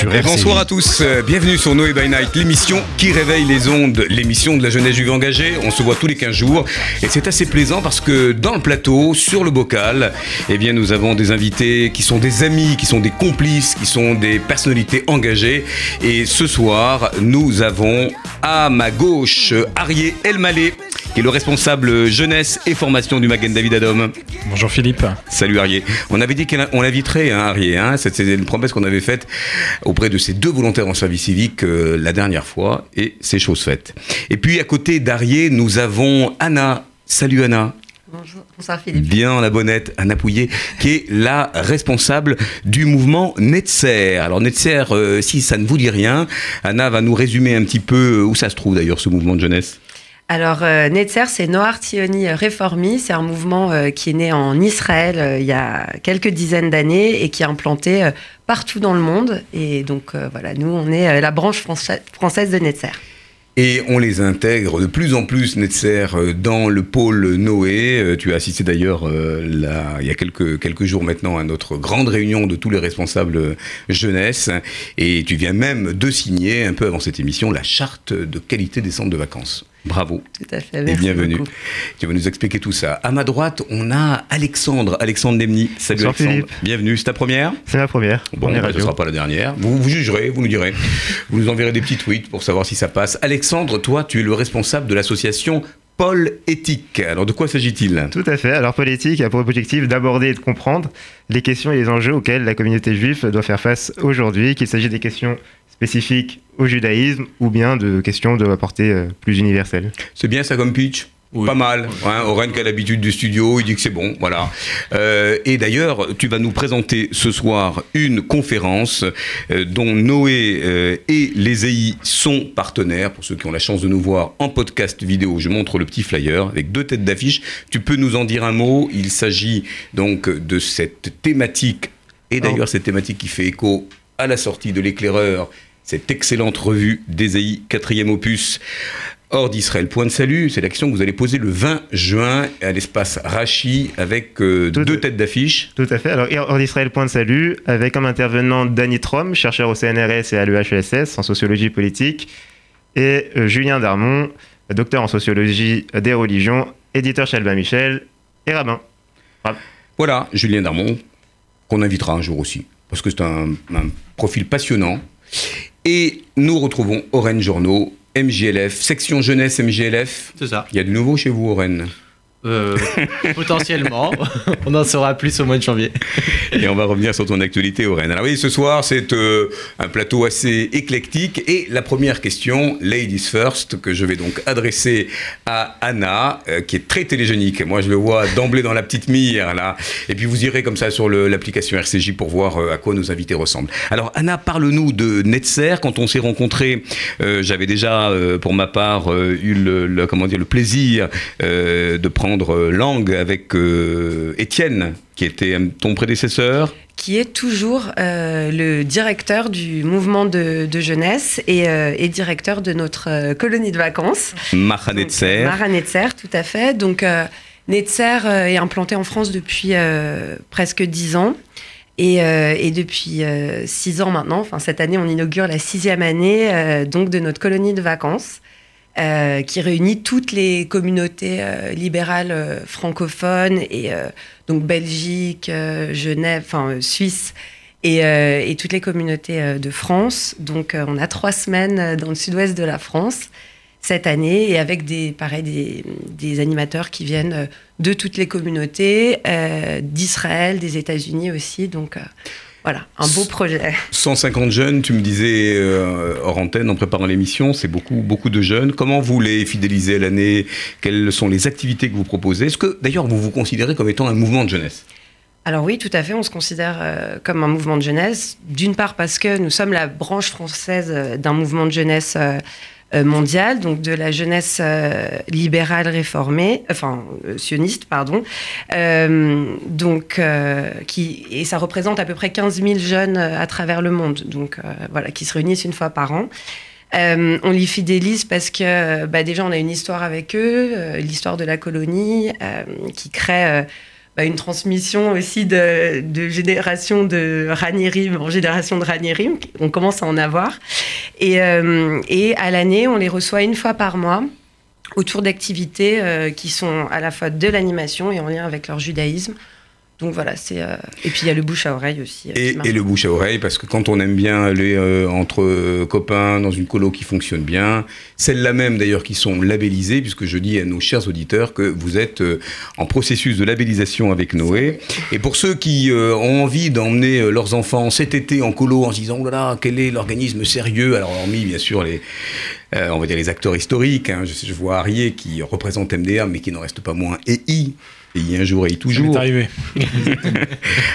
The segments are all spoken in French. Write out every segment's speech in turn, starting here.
Et bonsoir à tous, euh, bienvenue sur Noé by Night, l'émission qui réveille les ondes, l'émission de la jeunesse juive engagée. On se voit tous les 15 jours et c'est assez plaisant parce que dans le plateau, sur le bocal, eh bien nous avons des invités qui sont des amis, qui sont des complices, qui sont des personnalités engagées. Et ce soir, nous avons à ma gauche Arié Elmalé, qui est le responsable jeunesse et formation du Magen David Adom. Bonjour Philippe. Salut Arié. On avait dit qu'on l'inviterait, hein, Arié. Hein, C'était une promesse qu'on avait faite auprès de ces deux volontaires en service civique euh, la dernière fois, et c'est chose faite. Et puis à côté d'Arié, nous avons Anna. Salut Anna. Bonjour, bonsoir Philippe. Bien la bonnette, Anna Pouillet, qui est la responsable du mouvement Netzer. Alors Netzer, euh, si ça ne vous dit rien, Anna va nous résumer un petit peu où ça se trouve d'ailleurs ce mouvement de jeunesse? Alors, euh, Netzer, c'est Noar Tioni Réformi. C'est un mouvement euh, qui est né en Israël euh, il y a quelques dizaines d'années et qui est implanté euh, partout dans le monde. Et donc, euh, voilà, nous, on est euh, la branche frança- française de Netzer. Et on les intègre de plus en plus, Netzer, euh, dans le pôle Noé. Euh, Tu as assisté d'ailleurs euh, il y a quelques, quelques jours maintenant à notre grande réunion de tous les responsables euh, jeunesse. Et tu viens même de signer, un peu avant cette émission, la charte de qualité des centres de vacances. Bravo. Tout à fait. Et bienvenue. beaucoup. Tu vas nous expliquer tout ça. À ma droite, on a Alexandre, Alexandre Demny. Salut Bonsoir, Alexandre. Philippe. Bienvenue, c'est ta première C'est ma première. Bon, première bah, ce ne sera pas la dernière. Vous, vous jugerez, vous nous direz. Vous nous enverrez des petits tweets pour savoir si ça passe. Alexandre, toi, tu es le responsable de l'association Paul Éthique. Alors, de quoi s'agit-il? Tout à fait. Alors politique a pour objectif d'aborder et de comprendre les questions et les enjeux auxquels la communauté juive doit faire face aujourd'hui, qu'il s'agisse des questions spécifiques au judaïsme ou bien de questions de portée euh, plus universelle. C'est bien ça comme pitch? Pas mal. Hein, Oren qui a l'habitude du studio, il dit que c'est bon, voilà. Euh, et d'ailleurs, tu vas nous présenter ce soir une conférence euh, dont Noé euh, et les EI sont partenaires. Pour ceux qui ont la chance de nous voir en podcast vidéo, je montre le petit flyer avec deux têtes d'affiche. Tu peux nous en dire un mot Il s'agit donc de cette thématique, et d'ailleurs cette thématique qui fait écho à la sortie de l'éclaireur, cette excellente revue d'Ésaïe, quatrième opus. Hors d'Israël, point de salut, c'est l'action que vous allez poser le 20 juin à l'espace Rachi avec euh, deux têtes d'affiche. Tout à fait. Alors, hors d'Israël, point de salut, avec comme intervenant Danny Trom, chercheur au CNRS et à l'EHESS en sociologie politique, et euh, Julien Darmon, docteur en sociologie des religions, éditeur chez Albin Michel et rabbin. Voilà, Julien Darmon, qu'on invitera un jour aussi, parce que c'est un, un profil passionnant. Et nous retrouvons Oren Journaux, MJLF, section jeunesse MJLF. C'est ça. Il y a du nouveau chez vous, Oren. Euh, potentiellement. On en saura plus au mois de janvier. Et on va revenir sur ton actualité, Oren. Alors oui, ce soir, c'est euh, un plateau assez éclectique. Et la première question, Ladies First, que je vais donc adresser à Anna, euh, qui est très télégénique. Moi, je le vois d'emblée dans la petite mire, là. Et puis, vous irez comme ça sur l'application RCJ pour voir à quoi nos invités ressemblent. Alors, Anna, parle-nous de Netzer. Quand on s'est rencontrés, j'avais déjà, pour ma part, eu le, le- comment dire, le plaisir de prendre euh, langue avec euh, Étienne, qui était euh, ton prédécesseur. Qui est toujours euh, le directeur du mouvement de, de jeunesse et, euh, et directeur de notre euh, colonie de vacances. Netzer. Mara Netzer, tout à fait. Donc, Netzer est implanté en France depuis presque dix ans. Et, et depuis six ans maintenant, enfin cette année, on inaugure la sixième année donc de notre colonie de vacances, euh, qui réunit toutes les communautés euh, libérales euh, francophones et euh, donc Belgique, euh, Genève, enfin Suisse et, et toutes les communautés de France. Donc on a trois semaines dans le sud-ouest de la France cette année et avec des, pareil, des, des animateurs qui viennent de toutes les communautés, euh, d'Israël, des États-Unis aussi. Donc euh, voilà, un beau projet. 150 jeunes, tu me disais euh, hors antenne en préparant l'émission, c'est beaucoup, beaucoup de jeunes. Comment vous les fidélisez l'année? Quelles sont les activités que vous proposez? Est-ce que d'ailleurs vous vous considérez comme étant un mouvement de jeunesse? Alors oui, tout à fait, on se considère euh, comme un mouvement de jeunesse. D'une part parce que nous sommes la branche française euh, d'un mouvement de jeunesse euh, euh, mondial, donc de la jeunesse euh, libérale réformée, enfin euh, sioniste, pardon. Donc, qui, et ça représente à peu près 15 000 jeunes à travers le monde, donc voilà, qui se réunissent une fois par an. Euh, on les fidélise parce que bah, déjà on a une histoire avec eux, euh, l'histoire de la colonie, euh, qui crée bah, une transmission aussi de, de génération de Ranierim en génération de Ranierim. On commence à en avoir. Et, euh, et à l'année, on les reçoit une fois par mois autour d'activités euh, qui sont à la fois de l'animation et en lien avec leur judaïsme. Donc voilà, c'est euh, et puis il y a le bouche à oreille aussi. euh, Et, le bouche à oreille, parce que quand on aime bien aller euh, entre copains dans une colo qui fonctionne bien, celles-là même d'ailleurs qui sont labellisées, puisque je dis à nos chers auditeurs que vous êtes en processus de labellisation avec Noé. Et pour ceux qui ont envie d'emmener leurs enfants cet été en colo en se disant, oh là là, quel est l'organisme sérieux? Alors hormis bien sûr les, on va dire les acteurs historiques, hein, je, je vois Arié qui représente MDR, mais qui n'en reste pas moins EI. EI un jour et I Ça toujours. m'est arrivé.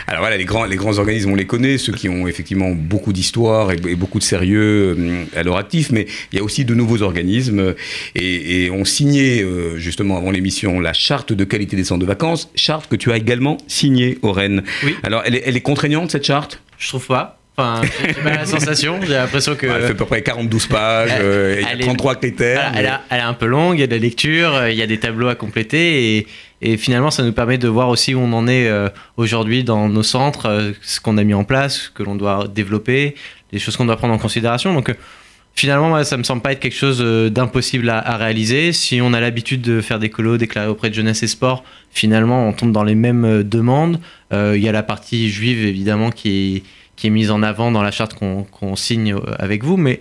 Alors voilà, les grands, les grands organismes, on les connaît, ceux qui ont effectivement beaucoup d'histoire et, et beaucoup de sérieux euh, à leur actif, mais il y a aussi de nouveaux organismes et, et on signait euh, justement avant l'émission la charte de qualité des centres de vacances, charte que tu as également signée, Oren. Oui. Alors elle est, elle est contraignante cette charte? Je trouve pas. Enfin, j'ai pas la sensation. J'ai l'impression que. Elle fait à peu près 42 pages, elle- euh, il y a elle est- 33 critères. Voilà, elle, a- elle est un peu longue, il y a de la lecture, euh, il y a des tableaux à compléter et, et finalement ça nous permet de voir aussi où on en est euh, aujourd'hui dans nos centres, euh, ce qu'on a mis en place, ce que l'on doit développer, les choses qu'on doit prendre en considération. Donc euh, finalement moi, ça me semble pas être quelque chose d'impossible à, réaliser. Si on a l'habitude de faire des colos déclarés auprès de jeunesse et sport, finalement on tombe dans les mêmes demandes. Il y a la partie juive évidemment qui est, mise en avant dans la charte qu'on signe avec vous, mais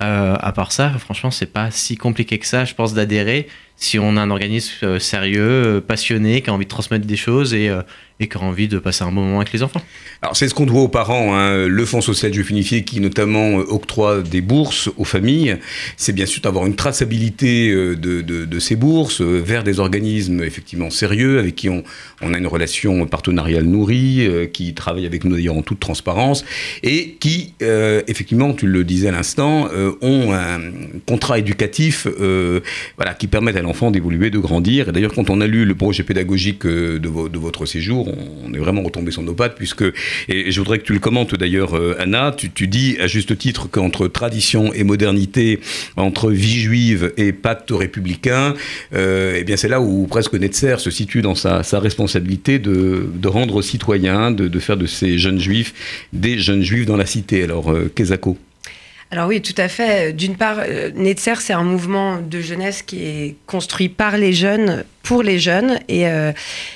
à part ça, franchement, c'est pas si compliqué que ça, je pense, d'adhérer si on a un organisme euh, sérieux, euh, passionné, qui a envie de transmettre des choses et, euh, et qui a envie de passer un bon moment avec les enfants. Alors c'est ce qu'on doit aux parents, hein. le Fonds social juif unifié qui notamment octroie des bourses aux familles, c'est bien sûr d'avoir une traçabilité de, ces bourses vers des organismes effectivement sérieux avec qui on, a une relation partenariale nourrie, qui travaillent avec nous d'ailleurs en toute transparence et qui effectivement, tu le disais à l'instant, ont un contrat éducatif euh, voilà, qui permettent à l'enfant d'évoluer, de grandir. Et d'ailleurs quand on a lu le projet pédagogique euh, de, vo- de votre séjour, on est vraiment retombé sur nos pattes puisque et je voudrais que tu le commentes d'ailleurs, euh, Anna. Tu, dis à juste titre qu'entre tradition et modernité, entre vie juive et pacte républicain, euh, eh bien c'est là où presque Netzer se situe dans sa, sa responsabilité de, de rendre citoyens, de, de faire de ces jeunes juifs des jeunes juifs dans la cité. Alors, euh. Alors oui, tout à fait. D'une part, euh, Netzer, c'est un mouvement de jeunesse qui est construit par les jeunes, pour les jeunes. Et euh,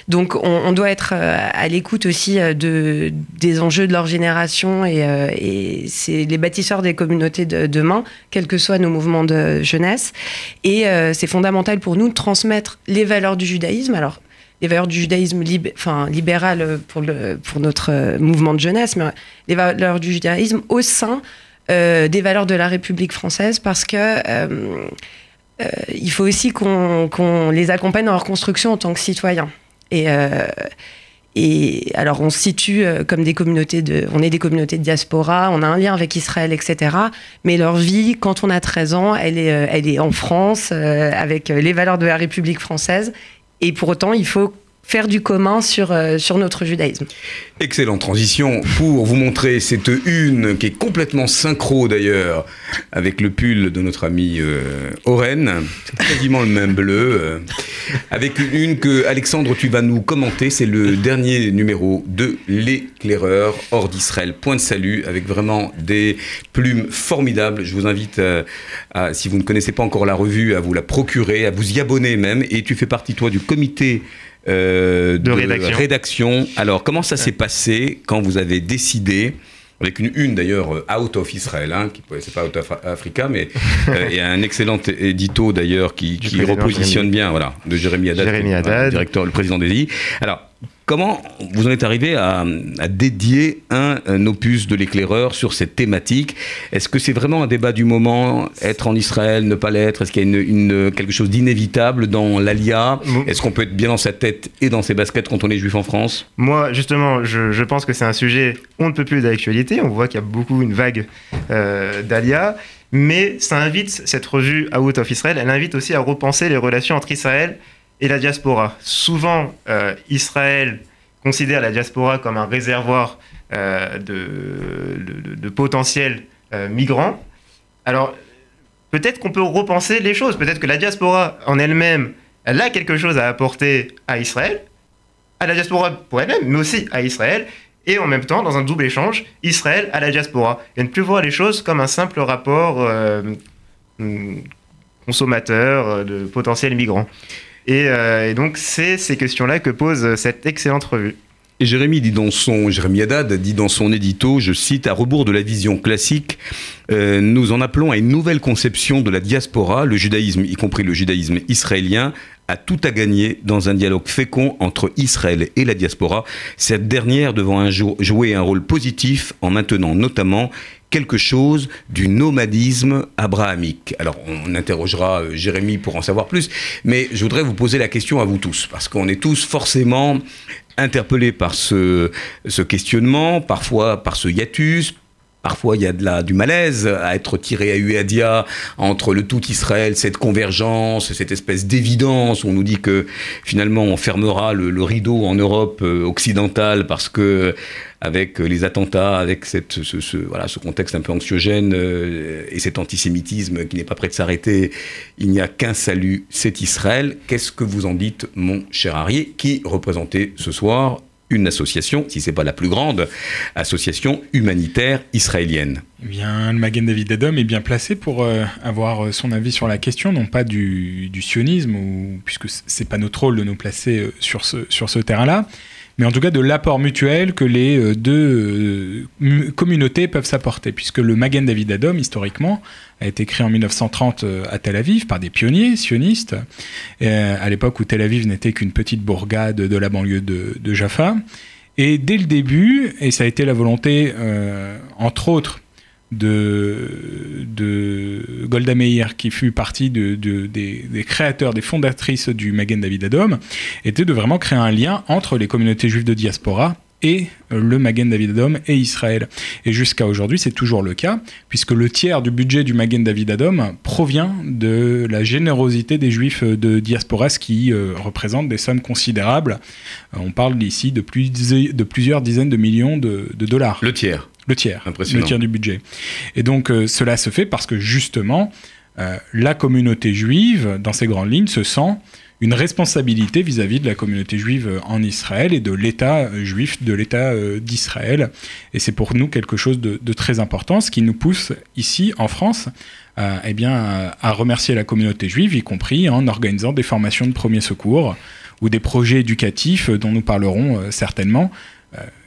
donc, on, doit être euh, à l'écoute aussi de, des enjeux de leur génération. Et, c'est les bâtisseurs des communautés de demain, quels que soient nos mouvements de jeunesse. Et c'est fondamental pour nous de transmettre les valeurs du judaïsme. Alors, les valeurs du judaïsme lib- enfin, libéral pour, pour notre mouvement de jeunesse, mais les valeurs du judaïsme au sein des valeurs de la République française parce que euh, euh, il faut aussi qu'on les accompagne dans leur construction en tant que citoyens. Et, euh, alors on se situe euh, comme des communautés de, on est des communautés de diaspora, on a un lien avec Israël, etc. Mais leur vie, quand on a 13 ans, elle est, euh, elle est en France euh, avec les valeurs de la République française. Et pour autant, il faut faire du commun sur, euh, sur notre judaïsme. Excellente transition pour vous montrer cette une qui est complètement synchro d'ailleurs avec le pull de notre ami euh, Oren. Quasiment le même bleu. euh, avec une, une que Alexandre tu vas nous commenter. C'est le dernier numéro de l'éclaireur hors d'Israël. Point de salut avec vraiment des plumes formidables. Je vous invite à, à, si vous ne connaissez pas encore la revue, à vous la procurer, à vous y abonner même. Et tu fais partie toi du comité euh, De rédaction. rédaction. Alors, comment ça s'est passé quand vous avez décidé, avec une une d'ailleurs euh, out of Israël, hein, qui c'est pas out of Africa, mais il y a un excellent édito d'ailleurs qui, qui repositionne Jérémy. bien, voilà, de Jérémy Haddad, Jérémy directeur, le président des I. Alors, comment vous en êtes arrivé à, à dédier un, un opus de l'éclaireur sur cette thématique? Est-ce que c'est vraiment un débat du moment, être en Israël, ne pas l'être? Est-ce qu'il y a une, une- quelque chose d'inévitable dans l'ALIA? Est-ce qu'on peut être bien dans sa tête et dans ses baskets quand on est juif en France? Moi, justement, je, je pense que c'est un sujet on ne peut plus d'actualité. On voit qu'il y a beaucoup une vague euh, d'Alia. Mais ça invite, cette revue Out of Israel, elle invite aussi à repenser les relations entre Israël et la diaspora. Souvent, euh, Israël considère la diaspora comme un réservoir euh, de, de- potentiels euh, migrants. Alors, peut-être qu'on peut repenser les choses. Peut-être que la diaspora en elle-même, elle a quelque chose à apporter à Israël, à la diaspora pour elle-même, mais aussi à Israël, et en même temps, dans un double échange, Israël à la diaspora. Et ne plus voir les choses comme un simple rapport hum, consommateur de potentiels migrants. Et, euh, et donc, c'est ces questions-là que pose cette excellente revue. Et Jérémy dit dans son, Jérémy Haddad dit dans son édito, je cite, à rebours de la vision classique, euh, nous en appelons à une nouvelle conception de la diaspora, le judaïsme, y compris le judaïsme israélien, a tout à gagner dans un dialogue fécond entre Israël et la diaspora, cette dernière devant un jour jouer un rôle positif en maintenant notamment quelque chose du nomadisme abrahamique. Alors on interrogera euh, Jérémy pour en savoir plus, mais je voudrais vous poser la question à vous tous, parce qu'on est tous forcément interpellés par ce, ce questionnement, parfois par ce hiatus, Parfois, il y a de la, du malaise à être tiré à Uadia entre le tout Israël, cette convergence, cette espèce d'évidence on nous dit que finalement on fermera le, rideau en Europe euh, occidentale parce que avec les attentats, avec ce, contexte un peu anxiogène euh, et cet antisémitisme qui n'est pas prêt de s'arrêter, il n'y a qu'un salut, c'est Israël. Qu'est-ce que vous en dites, mon cher Arié, qui représentait ce soir une association, si c'est pas la plus grande, association humanitaire israélienne. Eh bien, le Magen David Adom est bien placé pour euh, avoir son avis sur la question, non pas du, du sionisme, ou, puisque c'est pas notre rôle de nous placer euh, sur ce, sur ce terrain-là, mais en tout cas de l'apport mutuel que les euh, deux euh, communautés peuvent s'apporter, puisque le Magen David Adom, historiquement, a été créé en 1930 euh, à Tel Aviv par des pionniers sionistes, à l'époque où Tel Aviv n'était qu'une petite bourgade de la banlieue de, Jaffa. Et dès le début, et ça a été la volonté, entre autres, de, de Golda Meir, qui fut partie de, de, des, des, créateurs, des fondatrices du Magen David Adom, était de vraiment créer un lien entre les communautés juives de diaspora et le Magen David Adom et Israël. Et jusqu'à aujourd'hui, c'est toujours le cas, puisque le tiers du budget du Magen David Adom provient de la générosité des juifs de diaspora, ce qui euh, représente des sommes considérables. Euh, on parle ici de, plus, de plusieurs dizaines de millions de dollars. Le tiers. Le tiers, le tiers du budget. Et donc euh, cela se fait parce que justement, euh, la communauté juive, dans ses grandes lignes, se sent une responsabilité vis-à-vis -vis de la communauté juive en Israël et de l'État juif, de l'État euh, d'Israël. Et c'est pour nous quelque chose de, de, très important, ce qui nous pousse ici, en France, euh, eh bien, à, à remercier la communauté juive, y compris en organisant des formations de premiers secours ou des projets éducatifs dont nous parlerons certainement.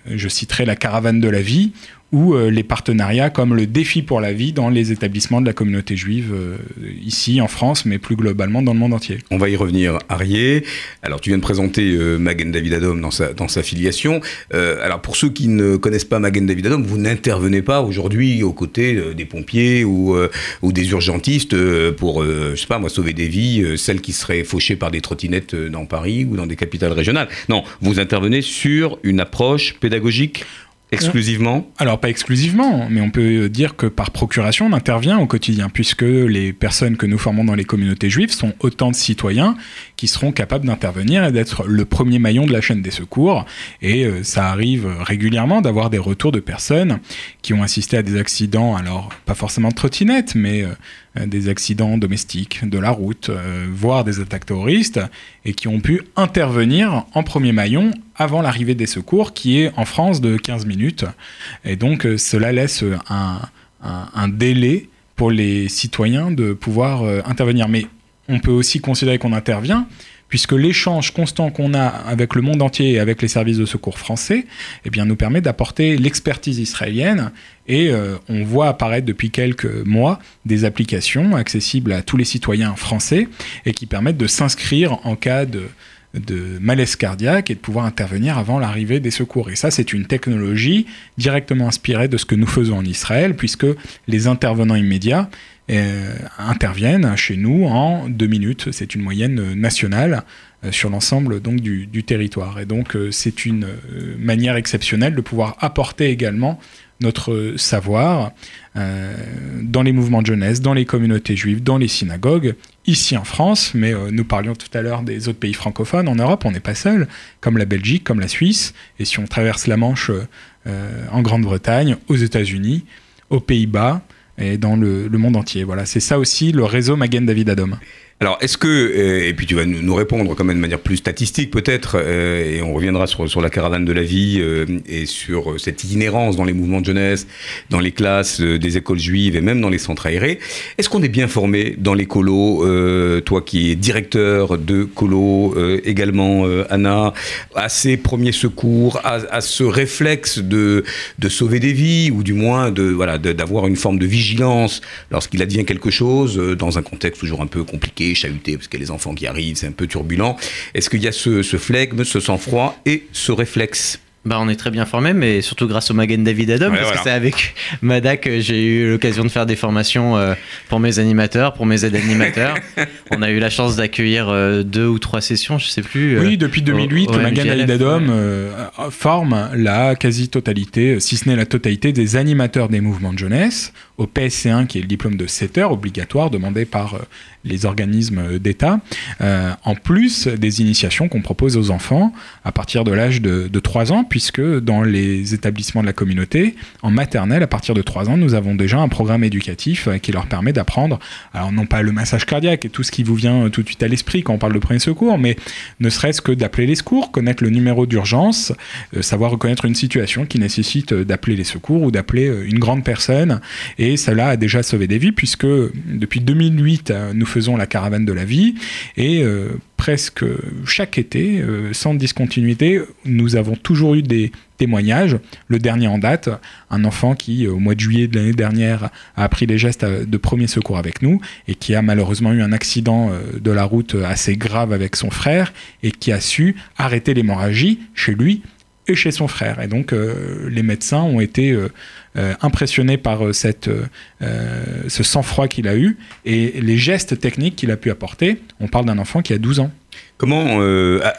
je citerai la caravane de la vie, ou euh, les partenariats comme le défi pour la vie dans les établissements de la communauté juive euh, ici en France, mais plus globalement dans le monde entier. On va y revenir, Arié. Alors tu viens de présenter euh, Magen David Adom dans sa, dans sa filiation. Alors pour ceux qui ne connaissent pas Magen David Adom, vous n'intervenez pas aujourd'hui aux côtés des pompiers ou, ou des urgentistes pour, je sais pas moi, sauver des vies, celles qui seraient fauchées par des trottinettes dans Paris ou dans des capitales régionales. Non, vous intervenez sur une approche pédagogique? Exclusivement Alors pas exclusivement, mais on peut dire que par procuration, on intervient au quotidien, puisque les personnes que nous formons dans les communautés juives sont autant de citoyens qui seront capables d'intervenir et d'être le premier maillon de la chaîne des secours. Et euh, ça arrive régulièrement d'avoir des retours de personnes qui ont assisté à des accidents, alors pas forcément de trottinette, mais euh, des accidents domestiques, de la route, euh, voire des attaques terroristes, et qui ont pu intervenir en premier maillon avant l'arrivée des secours, qui est en France de 15 minutes. Et donc cela laisse un, délai pour les citoyens de pouvoir intervenir. Mais on peut aussi considérer qu'on intervient puisque l'échange constant qu'on a avec le monde entier et avec les services de secours français eh bien, nous permet d'apporter l'expertise israélienne et euh, on voit apparaître depuis quelques mois des applications accessibles à tous les citoyens français et qui permettent de s'inscrire en cas de, de malaise cardiaque et de pouvoir intervenir avant l'arrivée des secours. Et ça, c'est une technologie directement inspirée de ce que nous faisons en Israël, puisque les intervenants immédiats euh, interviennent chez nous en deux minutes. C'est une moyenne nationale euh, sur l'ensemble du, territoire. Et donc, euh, c'est une manière exceptionnelle de pouvoir apporter également notre savoir euh, dans les mouvements de jeunesse, dans les communautés juives, dans les synagogues, ici en France, mais euh, nous parlions tout à l'heure des autres pays francophones. En Europe, on n'est pas seul, comme la Belgique, comme la Suisse, et si on traverse la Manche euh, en Grande-Bretagne, aux États-Unis, aux Pays-Bas, et dans le, monde entier. Voilà, c'est ça aussi le réseau Magen David Adom. Alors, est-ce que, euh, et puis tu vas nous répondre quand même de manière plus statistique peut-être, euh, et on reviendra sur, sur la caravane de la vie euh, et sur cette inhérence dans les mouvements de jeunesse, dans les classes des écoles juives et même dans les centres aérés. Est-ce qu'on est bien formé dans les colos, toi qui es directeur de colo, euh, également Anna, à ces premiers secours, à, à ce réflexe de, de sauver des vies ou du moins de voilà d'avoir une forme de vigilance lorsqu'il advient quelque chose dans un contexte toujours un peu compliqué, chahuté, parce qu'il y a les enfants qui arrivent, c'est un peu turbulent. Est-ce qu'il y a ce, ce flegme, ce sang-froid et ce réflexe Bah, on est très bien formé, mais surtout grâce au Magen David Adam, Ouais, parce voilà. que c'est avec Mada que j'ai eu l'occasion de faire des formations euh, pour mes animateurs, pour mes aides-animateurs. on a eu la chance d'accueillir euh, deux ou trois sessions, je sais plus. euh, Oui, depuis 2008, au- au le Magan MJLF, David ouais. euh, forme la quasi-totalité, si ce n'est la totalité, des animateurs des mouvements de jeunesse au PSC1, qui est le diplôme de 7 heures obligatoire demandé par euh, les organismes d'État, euh, en plus des initiations qu'on propose aux enfants à partir de l'âge de, de 3 ans, puisque dans les établissements de la communauté, en maternelle, à partir de 3 ans, nous avons déjà un programme éducatif euh, qui leur permet d'apprendre, alors non pas le massage cardiaque et tout ce qui vous vient euh, tout de suite à l'esprit quand on parle de premier secours, mais ne serait-ce que d'appeler les secours, connaître le numéro d'urgence, euh, savoir reconnaître une situation qui nécessite euh, d'appeler les secours ou d'appeler euh, une grande personne. Et cela a déjà sauvé des vies puisque depuis 2008, euh, nous faisons la caravane de la vie et euh, presque chaque été, euh, sans discontinuité, nous avons toujours eu des témoignages. Le dernier en date, un enfant qui, au mois de juillet de l'année dernière, a appris les gestes de premier secours avec nous et qui a malheureusement eu un accident de la route assez grave avec son frère et qui a su arrêter l'hémorragie chez lui et chez son frère. Et donc euh, les médecins ont été euh, euh, impressionnés par cette, ce sang-froid qu'il a eu et les gestes techniques qu'il a pu apporter. On parle d'un enfant qui a 12 ans. Comment,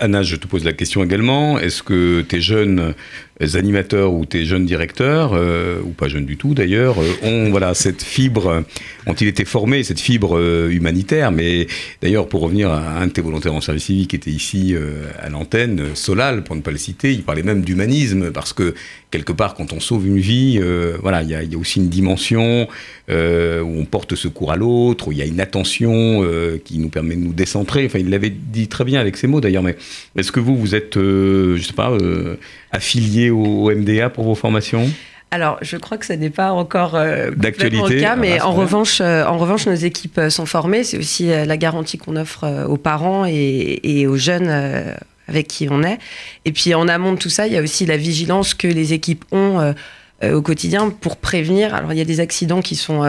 Anna, je te pose la question également, est-ce que tes jeunes animateurs ou tes jeunes directeurs, euh, ou pas jeunes du tout d'ailleurs, euh, ont voilà, cette fibre, ont-ils été formés, cette fibre euh, humanitaire Mais d'ailleurs, pour revenir à un de tes volontaires en service civique qui était ici euh, à l'antenne, euh, Solal, pour ne pas le citer, il parlait même d'humanisme, parce que quelque part, quand on sauve une vie, euh, voilà, il y, y a aussi une dimension où on porte secours à l'autre, où il y a une attention qui nous permet de nous décentrer. Enfin, il l'avait dit très bien avec ses mots d'ailleurs, mais est-ce que vous, vous êtes, je sais pas, euh, affilié au, au MDA pour vos formations Alors, je crois que ça n'est pas encore euh, D'actualité, le cas, mais ah, c'est en revanche, euh, en revanche, nos équipes euh, sont formées. C'est aussi euh, la garantie qu'on offre aux parents et, et aux jeunes avec qui on est. Et puis, en amont de tout ça, il y a aussi la vigilance que les équipes ont au quotidien pour prévenir. Alors, il y a des accidents qui sont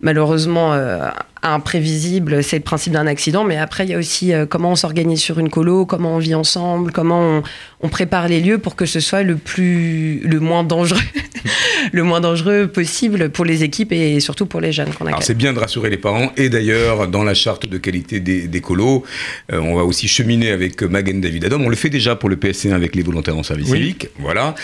malheureusement euh, imprévisibles. C'est le principe d'un accident, mais après, il y a aussi euh, comment on s'organise sur une colo, comment on vit ensemble, comment on, on prépare les lieux pour que ce soit le plus, le moins dangereux, le moins dangereux possible pour les équipes et surtout pour les jeunes qu'on c'est bien de rassurer les parents et d'ailleurs dans la charte de qualité des, des colos, euh, on va aussi cheminer avec Magen David Adam. On le fait déjà pour le PSC1 avec les volontaires en service Oui. civique. Voilà,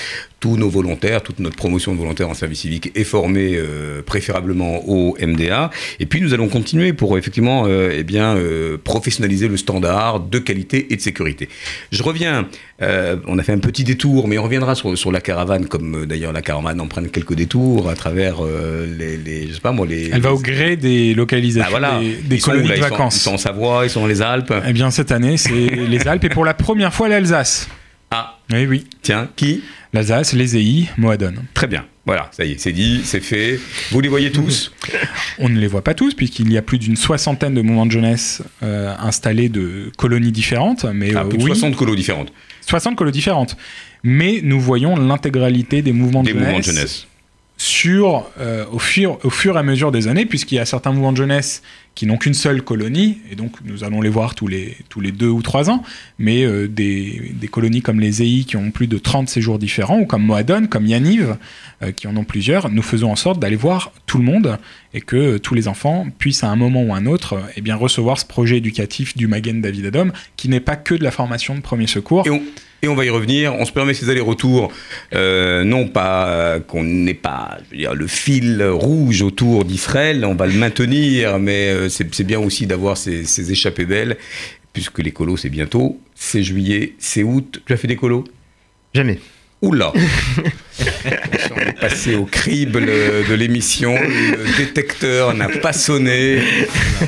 tous nos volontaires, toute notre promotion de volontaires en service civique est formée euh, préférablement au MDA. Et puis nous allons continuer pour effectivement euh, eh bien euh, professionnaliser le standard de qualité et de sécurité. Je reviens. euh, on a fait un petit détour, mais on reviendra sur, sur la caravane, comme d'ailleurs la caravane emprunte quelques détours à travers euh, les, les, je sais pas moi, les. Elle va au gré des localisations bah voilà, des, où, colonies là de sont- vacances. Ils sont en Savoie, ils sont dans les Alpes. Eh bien, cette année, c'est les Alpes et pour la première fois l'Alsace. Ah, Oui, oui. tiens, qui? L'Alsace, les EI, Moadon. Très bien. Voilà, ça y est, c'est dit, c'est fait. Vous les voyez tous? On ne les voit pas tous, puisqu'il y a plus d'une soixantaine de mouvements de jeunesse euh, installés de colonies différentes. Mais Ah, euh, Plus de oui, 60 colos différentes. 60 colonies différentes. Mais nous voyons l'intégralité des mouvements de Des jeunesse. mouvements de jeunesse. sur, euh, au, fur, au fur et à mesure des années, puisqu'il y a certains mouvements de jeunesse qui n'ont qu'une seule colonie, et donc nous allons les voir tous les, tous les deux ou trois ans, mais euh, des, des colonies comme les EI qui ont plus de 30 séjours différents, ou comme Moadon, comme Yaniv, euh, qui en ont plusieurs, nous faisons en sorte d'aller voir tout le monde et que tous les enfants puissent à un moment ou un autre eh bien, recevoir ce projet éducatif du Magen David Adom, qui n'est pas que de la formation de premier secours. Et on, et on va y revenir. On se permet ces allers-retours, euh, non pas euh, qu'on n'ait pas le fil rouge autour d'Israël, on va le maintenir, mais euh, c'est bien aussi d'avoir ces, échappées belles, puisque les c'est bientôt. C'est juillet, c'est août. Tu as fait des colos? Jamais. Oula On est passé au crible de l'émission, le détecteur n'a pas sonné.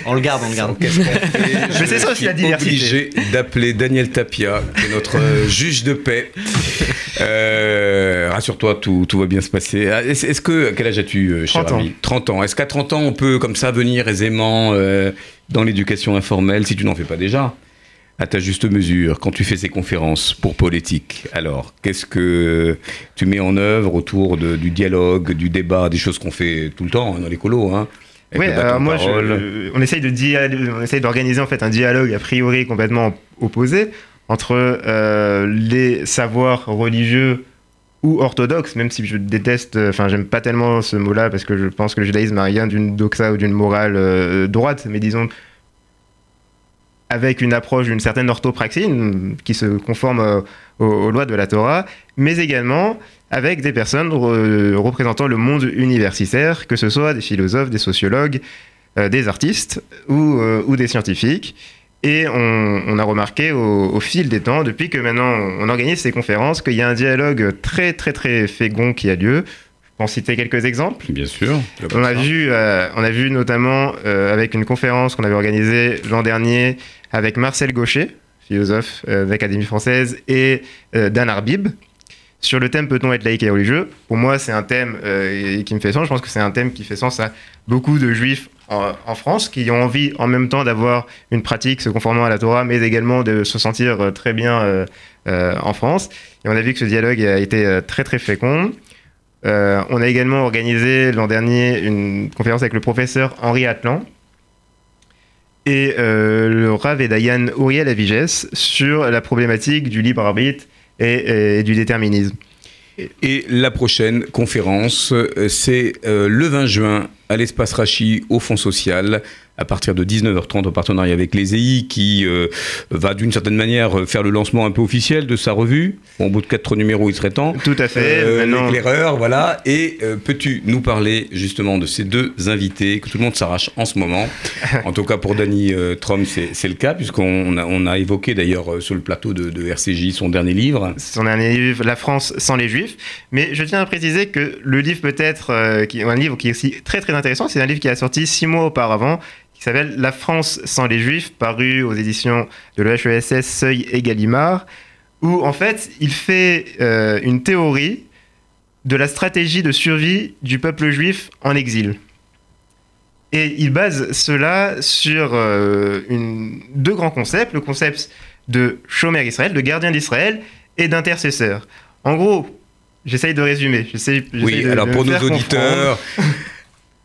On le garde, on le garde. Mais c'est ça aussi la diversité. obligé d'appeler Daniel Tapia, qui est notre juge de paix. Euh, Rassure-toi, tout, tout va bien se passer. Ah, Est-ce que, quel âge as-tu, euh, cher 30 ans. ami 30 ans. Est-ce qu'à 30 ans, on peut comme ça venir aisément euh, dans l'éducation informelle, si tu n'en fais pas déjà? À ta juste mesure, quand tu fais ces conférences pour politique, alors qu'est-ce que tu mets en œuvre autour de- du dialogue, du débat, des choses qu'on fait tout le temps hein, dans les colos hein, bâton alors moi, je- on essaye de on essaye d'organiser en fait un dialogue a priori complètement opposé entre euh, les savoirs religieux ou orthodoxes, même si je déteste, enfin j'aime pas tellement ce mot-là parce que je pense que le judaïsme n'a rien d'une doxa ou d'une morale euh, droite, mais disons avec une approche d'une certaine orthopraxie qui se conforme euh, aux, lois de la Torah, mais également avec des personnes re- représentant le monde universitaire, que ce soit des philosophes, des sociologues, euh, des artistes ou, euh, ou des scientifiques. Et on, on a remarqué au, au fil des temps, depuis que maintenant on organise ces conférences, qu'il y a un dialogue très très très fécond qui a lieu. En citer quelques exemples. Bien sûr. On a vu, euh, on a vu notamment euh, avec une conférence qu'on avait organisée l'an dernier avec Marcel Gaucher, philosophe euh, de l'Académie française, et euh, Dan Arbib, sur le thème peut-on être laïque et religieux? Pour moi, c'est un thème euh, qui me fait sens. Je pense que c'est un thème qui fait sens à beaucoup de juifs en, en France qui ont envie en même temps d'avoir une pratique se conformant à la Torah, mais également de se sentir euh, très bien euh, euh, en France. Et on a vu que ce dialogue a été euh, très très fécond. Euh, on a également organisé l'an dernier une conférence avec le professeur Henri Atlan et euh, le Rav et Dayan Uriel Avigès sur la problématique du libre arbitre et, et du déterminisme. Et la prochaine conférence, euh, c'est le 20 juin à l'espace Rachi au Fonds social à partir de 19h30 en partenariat avec les EI qui euh, va d'une certaine manière faire le lancement un peu officiel de sa revue. Bon, au bout de quatre numéros, il serait temps. Tout à fait. Euh, L'éclaireur, voilà. Et euh, peux-tu nous parler justement de ces deux invités que tout le monde s'arrache en ce moment? En tout cas pour Danny euh, Trom, c'est le cas puisqu'on a, on a évoqué d'ailleurs euh, sur le plateau de, de RCJ son dernier livre. son dernier livre, La France sans les Juifs. Mais je tiens à préciser que le livre peut-être, euh, qui un livre qui est aussi très très intéressant, c'est un livre qui a sorti six mois auparavant, qui s'appelle La France sans les Juifs, paru aux éditions de l'EHESS Seuil et Gallimard, où en fait il fait euh, une théorie de la stratégie de survie du peuple juif en exil. Et il base cela sur euh, une- deux grands concepts, le concept de chômeur Israël, de gardien d'Israël et d'intercesseur. En gros, j'essaye de résumer. Oui, de- alors de pour nos auditeurs,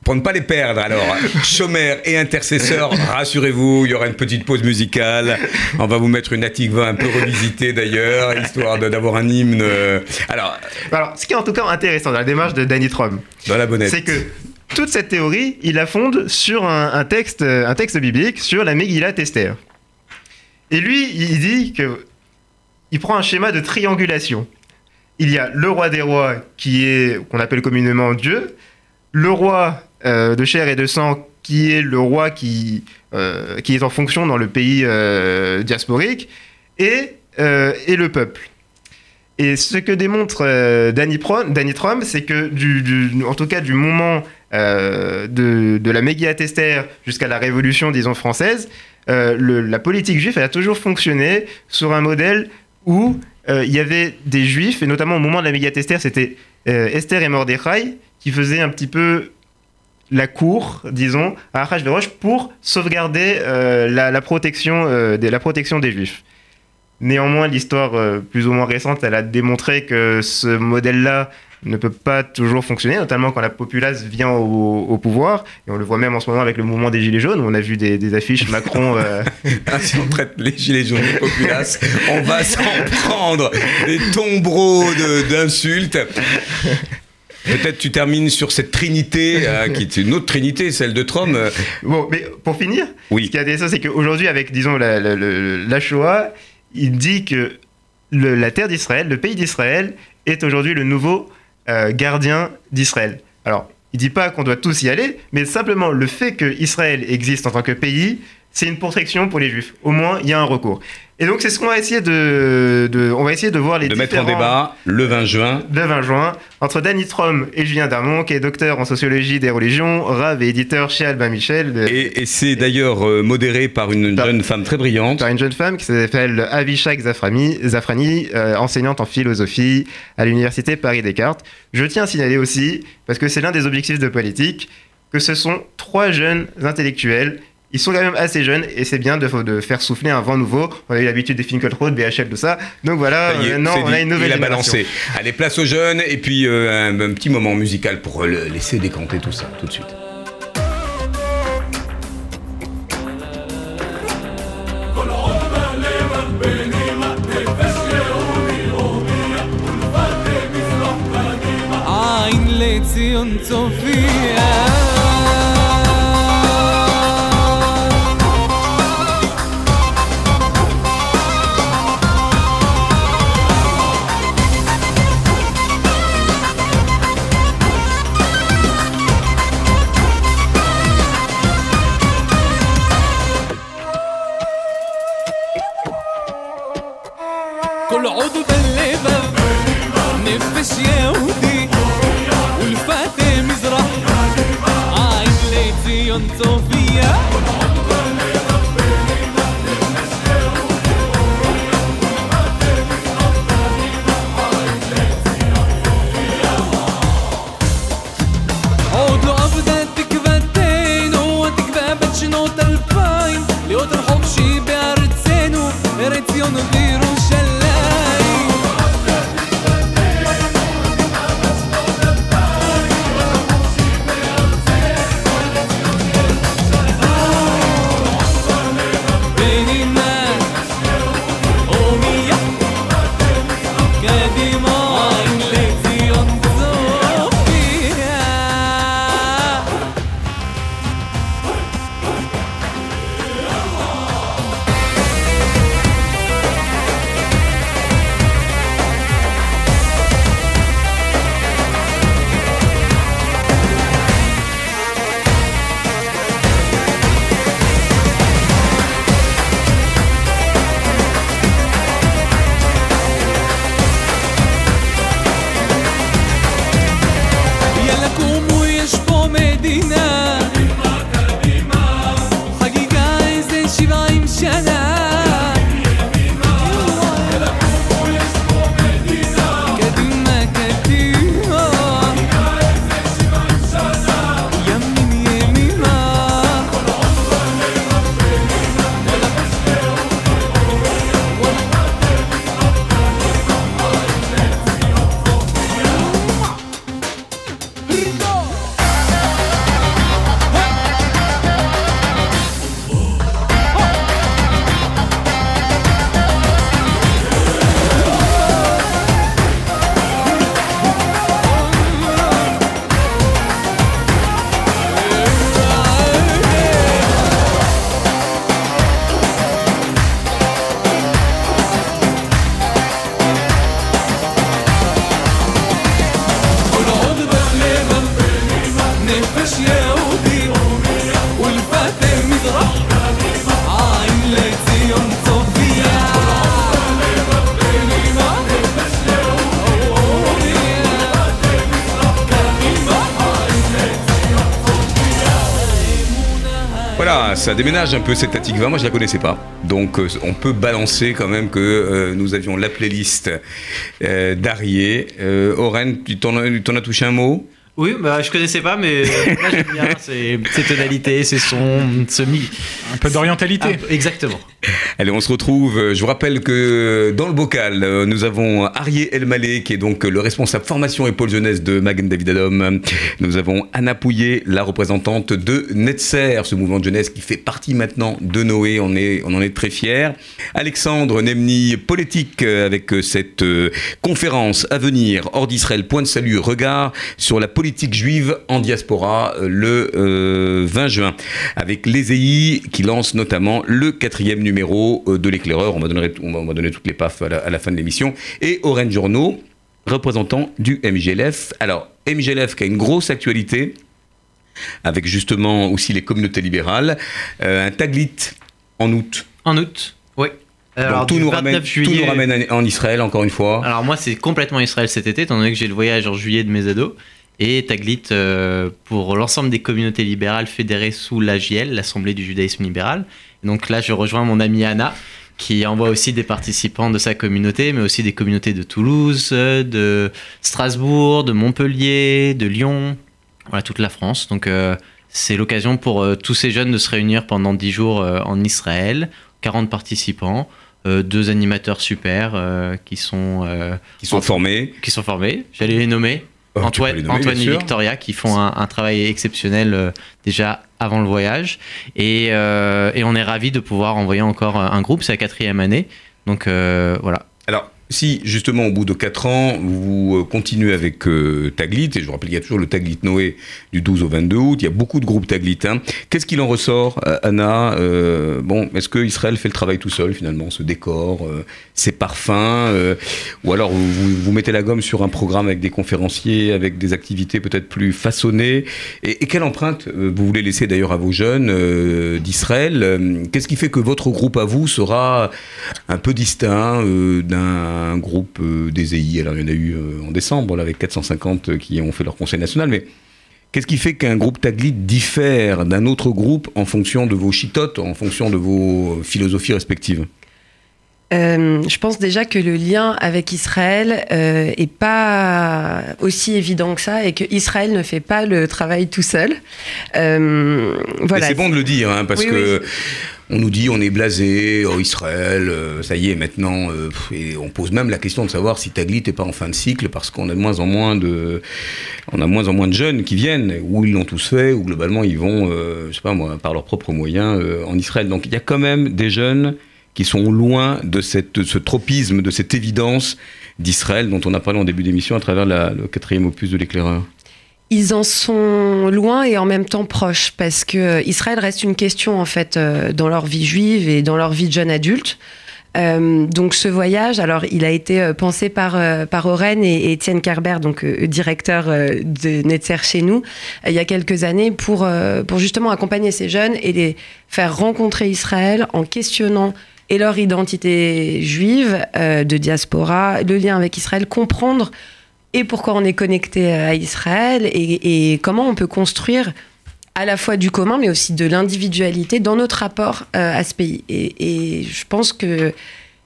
pour ne pas les perdre, alors, chômeur et intercesseur, rassurez-vous, il y aura une petite pause musicale. On va vous mettre une Atikva un peu revisitée d'ailleurs, histoire d'avoir un hymne. euh, Alors, ce qui est en tout cas intéressant dans la démarche de Danny Trom, dans la bonnette. c'est que toute cette théorie, il la fonde sur un, un texte, euh, un texte biblique, sur la Megillah Esther. Et lui, il dit que il prend un schéma de triangulation. Il y a le roi des rois, qui est qu'on appelle communément Dieu, le roi euh, de chair et de sang, qui est le roi qui, euh, qui est en fonction dans le pays euh, diasporique, et, et le peuple. Et ce que démontre Danny, Pro- Danny Trom, c'est que, du, en tout cas du moment de, de la Megillat Esther jusqu'à la Révolution, disons, française, la politique juive a toujours fonctionné sur un modèle où euh, il y avait des juifs, et notamment au moment de la Megillat Esther, c'était euh, Esther et Mordechai qui faisaient un petit peu la cour, disons, à Achashverosh pour sauvegarder euh, la, protection, la protection des juifs. Néanmoins, l'histoire plus ou moins récente, elle a démontré que ce modèle-là ne peut pas toujours fonctionner, notamment quand la populace vient au, au pouvoir. Et on le voit même en ce moment avec le mouvement des Gilets jaunes, où on a vu des, des affiches Macron. euh, Ah, si on traite les gilets jaunes de populace, on va s'en prendre des tombereaux de- d'insultes. Peut-être tu termines sur cette trinité, euh, qui est une autre trinité, celle de euh, Bon, mais pour finir, Oui. ce qui est intéressant, c'est qu'aujourd'hui, avec, disons, la, la- la- la Shoah, il dit que le- la terre d'Israël, le pays d'Israël, est aujourd'hui le nouveau euh, gardien d'Israël. Alors, il dit pas qu'on doit tous y aller, mais simplement le fait que Israël existe en tant que pays, c'est une protection pour les Juifs. Au moins, il y a un recours. Et donc c'est ce qu'on va essayer de, de- on va essayer de voir les De mettre en débat le 20 juin. le 20 juin entre Danny Trom et Julien Darmon, qui est docteur en sociologie des religions, rave et éditeur chez Albin Michel, de- Et, et c'est d'ailleurs euh, modéré par une Par- jeune femme très brillante. par une jeune femme qui s'appelle Avishak Zaframi, Zafrani, euh, enseignante en philosophie à l'université Paris-Descartes. Je tiens à signaler aussi, parce que c'est l'un des objectifs de politique, que ce sont trois jeunes intellectuels ils sont quand même assez jeunes et c'est bien de, faire souffler un vent nouveau. On a eu l'habitude des Finkel Road, BHL, tout ça. Donc voilà, maintenant euh, on a une nouvelle il a balancé. Allez, place aux jeunes et puis euh, un, petit moment musical pour le laisser décanter tout ça tout de suite. Ça déménage un peu cette 20. Moi, je la connaissais pas. Donc, euh, on peut balancer quand même que euh, nous avions la playlist euh, d'Arié. Oren, tu t'en as touché un mot? Oui, bah, je connaissais pas, mais là j'aime bien ces, ces tonalités, ces sons, ce mi. Un peu d'orientalité. Ah, exactement. Allez, on se retrouve. Euh, Je vous rappelle que dans le bocal, euh, nous avons Arié Elmaleh, qui est donc le responsable formation et pôle jeunesse de Magen David Adom. Nous avons Anna Pouillet, la représentante de Netzer, ce mouvement de jeunesse qui fait partie maintenant de Noé. On, est, on en est très fiers. Alexandre Nemni, politique, euh, avec euh, cette euh, conférence à venir hors d'Israël, point de salut, regard sur la politique juive en diaspora euh, le euh, 20 juin, avec l'ESEI qui lance notamment le quatrième numéro euh, de l'éclaireur. On va donner, on va donner toutes les paf à la, à la fin de l'émission. Et Orange Journaux, représentant du MGLF. Alors, MGLF qui a une grosse actualité, avec justement aussi les communautés libérales, euh, un taglit en août. En août, oui. Alors, Donc tout nous, 29 ramène, tout nous ramène en Israël, encore une fois. Alors moi, c'est complètement Israël cet été, étant donné que j'ai le voyage en juillet de mes ados. Et Taglit euh, pour l'ensemble des communautés libérales fédérées sous l'AJL, l'Assemblée du judaïsme libéral. Donc là, je rejoins mon amie Anna, qui envoie aussi des participants de sa communauté, mais aussi des communautés de Toulouse, de Strasbourg, de Montpellier, de Lyon, voilà, toute la France. Donc euh, c'est l'occasion pour euh, tous ces jeunes de se réunir pendant 10 jours en Israël, 40 participants. euh, deux animateurs super euh, qui sont euh, Qui sont formés. qui sont formés. J'allais les nommer. Oh, Antoine, nommer, Antoine et. Victoria qui font un, un travail exceptionnel euh, déjà avant le voyage. Et, euh, et on est ravis de pouvoir envoyer encore un groupe, c'est la quatrième année. Donc euh, voilà. Alors, si justement au bout de 4 ans, vous euh, continuez avec euh, Taglit, et je vous rappelle qu'il y a toujours le Taglit Noé du 12 au 22 août, il y a beaucoup de groupes Taglit. hein. Qu'est-ce qu'il en ressort, euh, Anna Bon, est-ce que Israël fait le travail tout seul finalement, ce décor, euh, ces parfums Ou alors vous, mettez la gomme sur un programme avec des conférenciers, avec des activités peut-être plus façonnées et, quelle empreinte vous voulez laisser d'ailleurs à vos jeunes d'Israël Qu'est-ce qui fait que votre groupe à vous sera un peu distinct euh, d'un groupe euh, des EI. Alors, il y en a eu euh, en décembre, là, avec 450 qui ont fait leur conseil national, mais qu'est-ce qui fait qu'un groupe Taglit diffère d'un autre groupe en fonction de vos chitotes, en fonction de vos philosophies respectives? Euh, je pense déjà que le lien avec Israël euh, est pas aussi évident que ça et que Israël ne fait pas le travail tout seul. Euh, voilà. c'est bon de le dire, hein, parce Oui, que on nous dit on est blasé, oh, Israël, euh, ça y est maintenant, euh, on pose même la question de savoir si Taglit n'est pas en fin de cycle, parce qu'on a de moins en moins de, on a moins en moins de jeunes qui viennent, ou ils l'ont tous fait, ou globalement ils vont, je sais pas moi, par leurs propres moyens en Israël. Donc il y a quand même des jeunes qui sont loin de, cette, ce tropisme, de cette évidence d'Israël dont on a parlé en début d'émission à travers le quatrième opus de l'éclaireur. Ils en sont loin et en même temps proches parce que euh, Israël reste une question en fait euh, dans leur vie juive et dans leur vie de jeune adulte. Euh, donc ce voyage, alors il a été pensé par par Oren et, Étienne Kerber, donc directeur de Netzer chez nous, il y a quelques années pour pour justement accompagner ces jeunes et les faire rencontrer Israël en questionnant et leur identité juive de diaspora, le lien avec Israël, comprendre et pourquoi on est connecté à Israël et, comment on peut construire à la fois du commun mais aussi de l'individualité dans notre rapport euh, à ce pays. Et, je pense que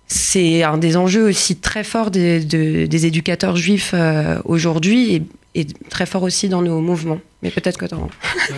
c'est un des enjeux aussi très forts des, de- des éducateurs juifs euh, aujourd'hui et, très fort aussi dans nos mouvements. Mais peut-être que dans...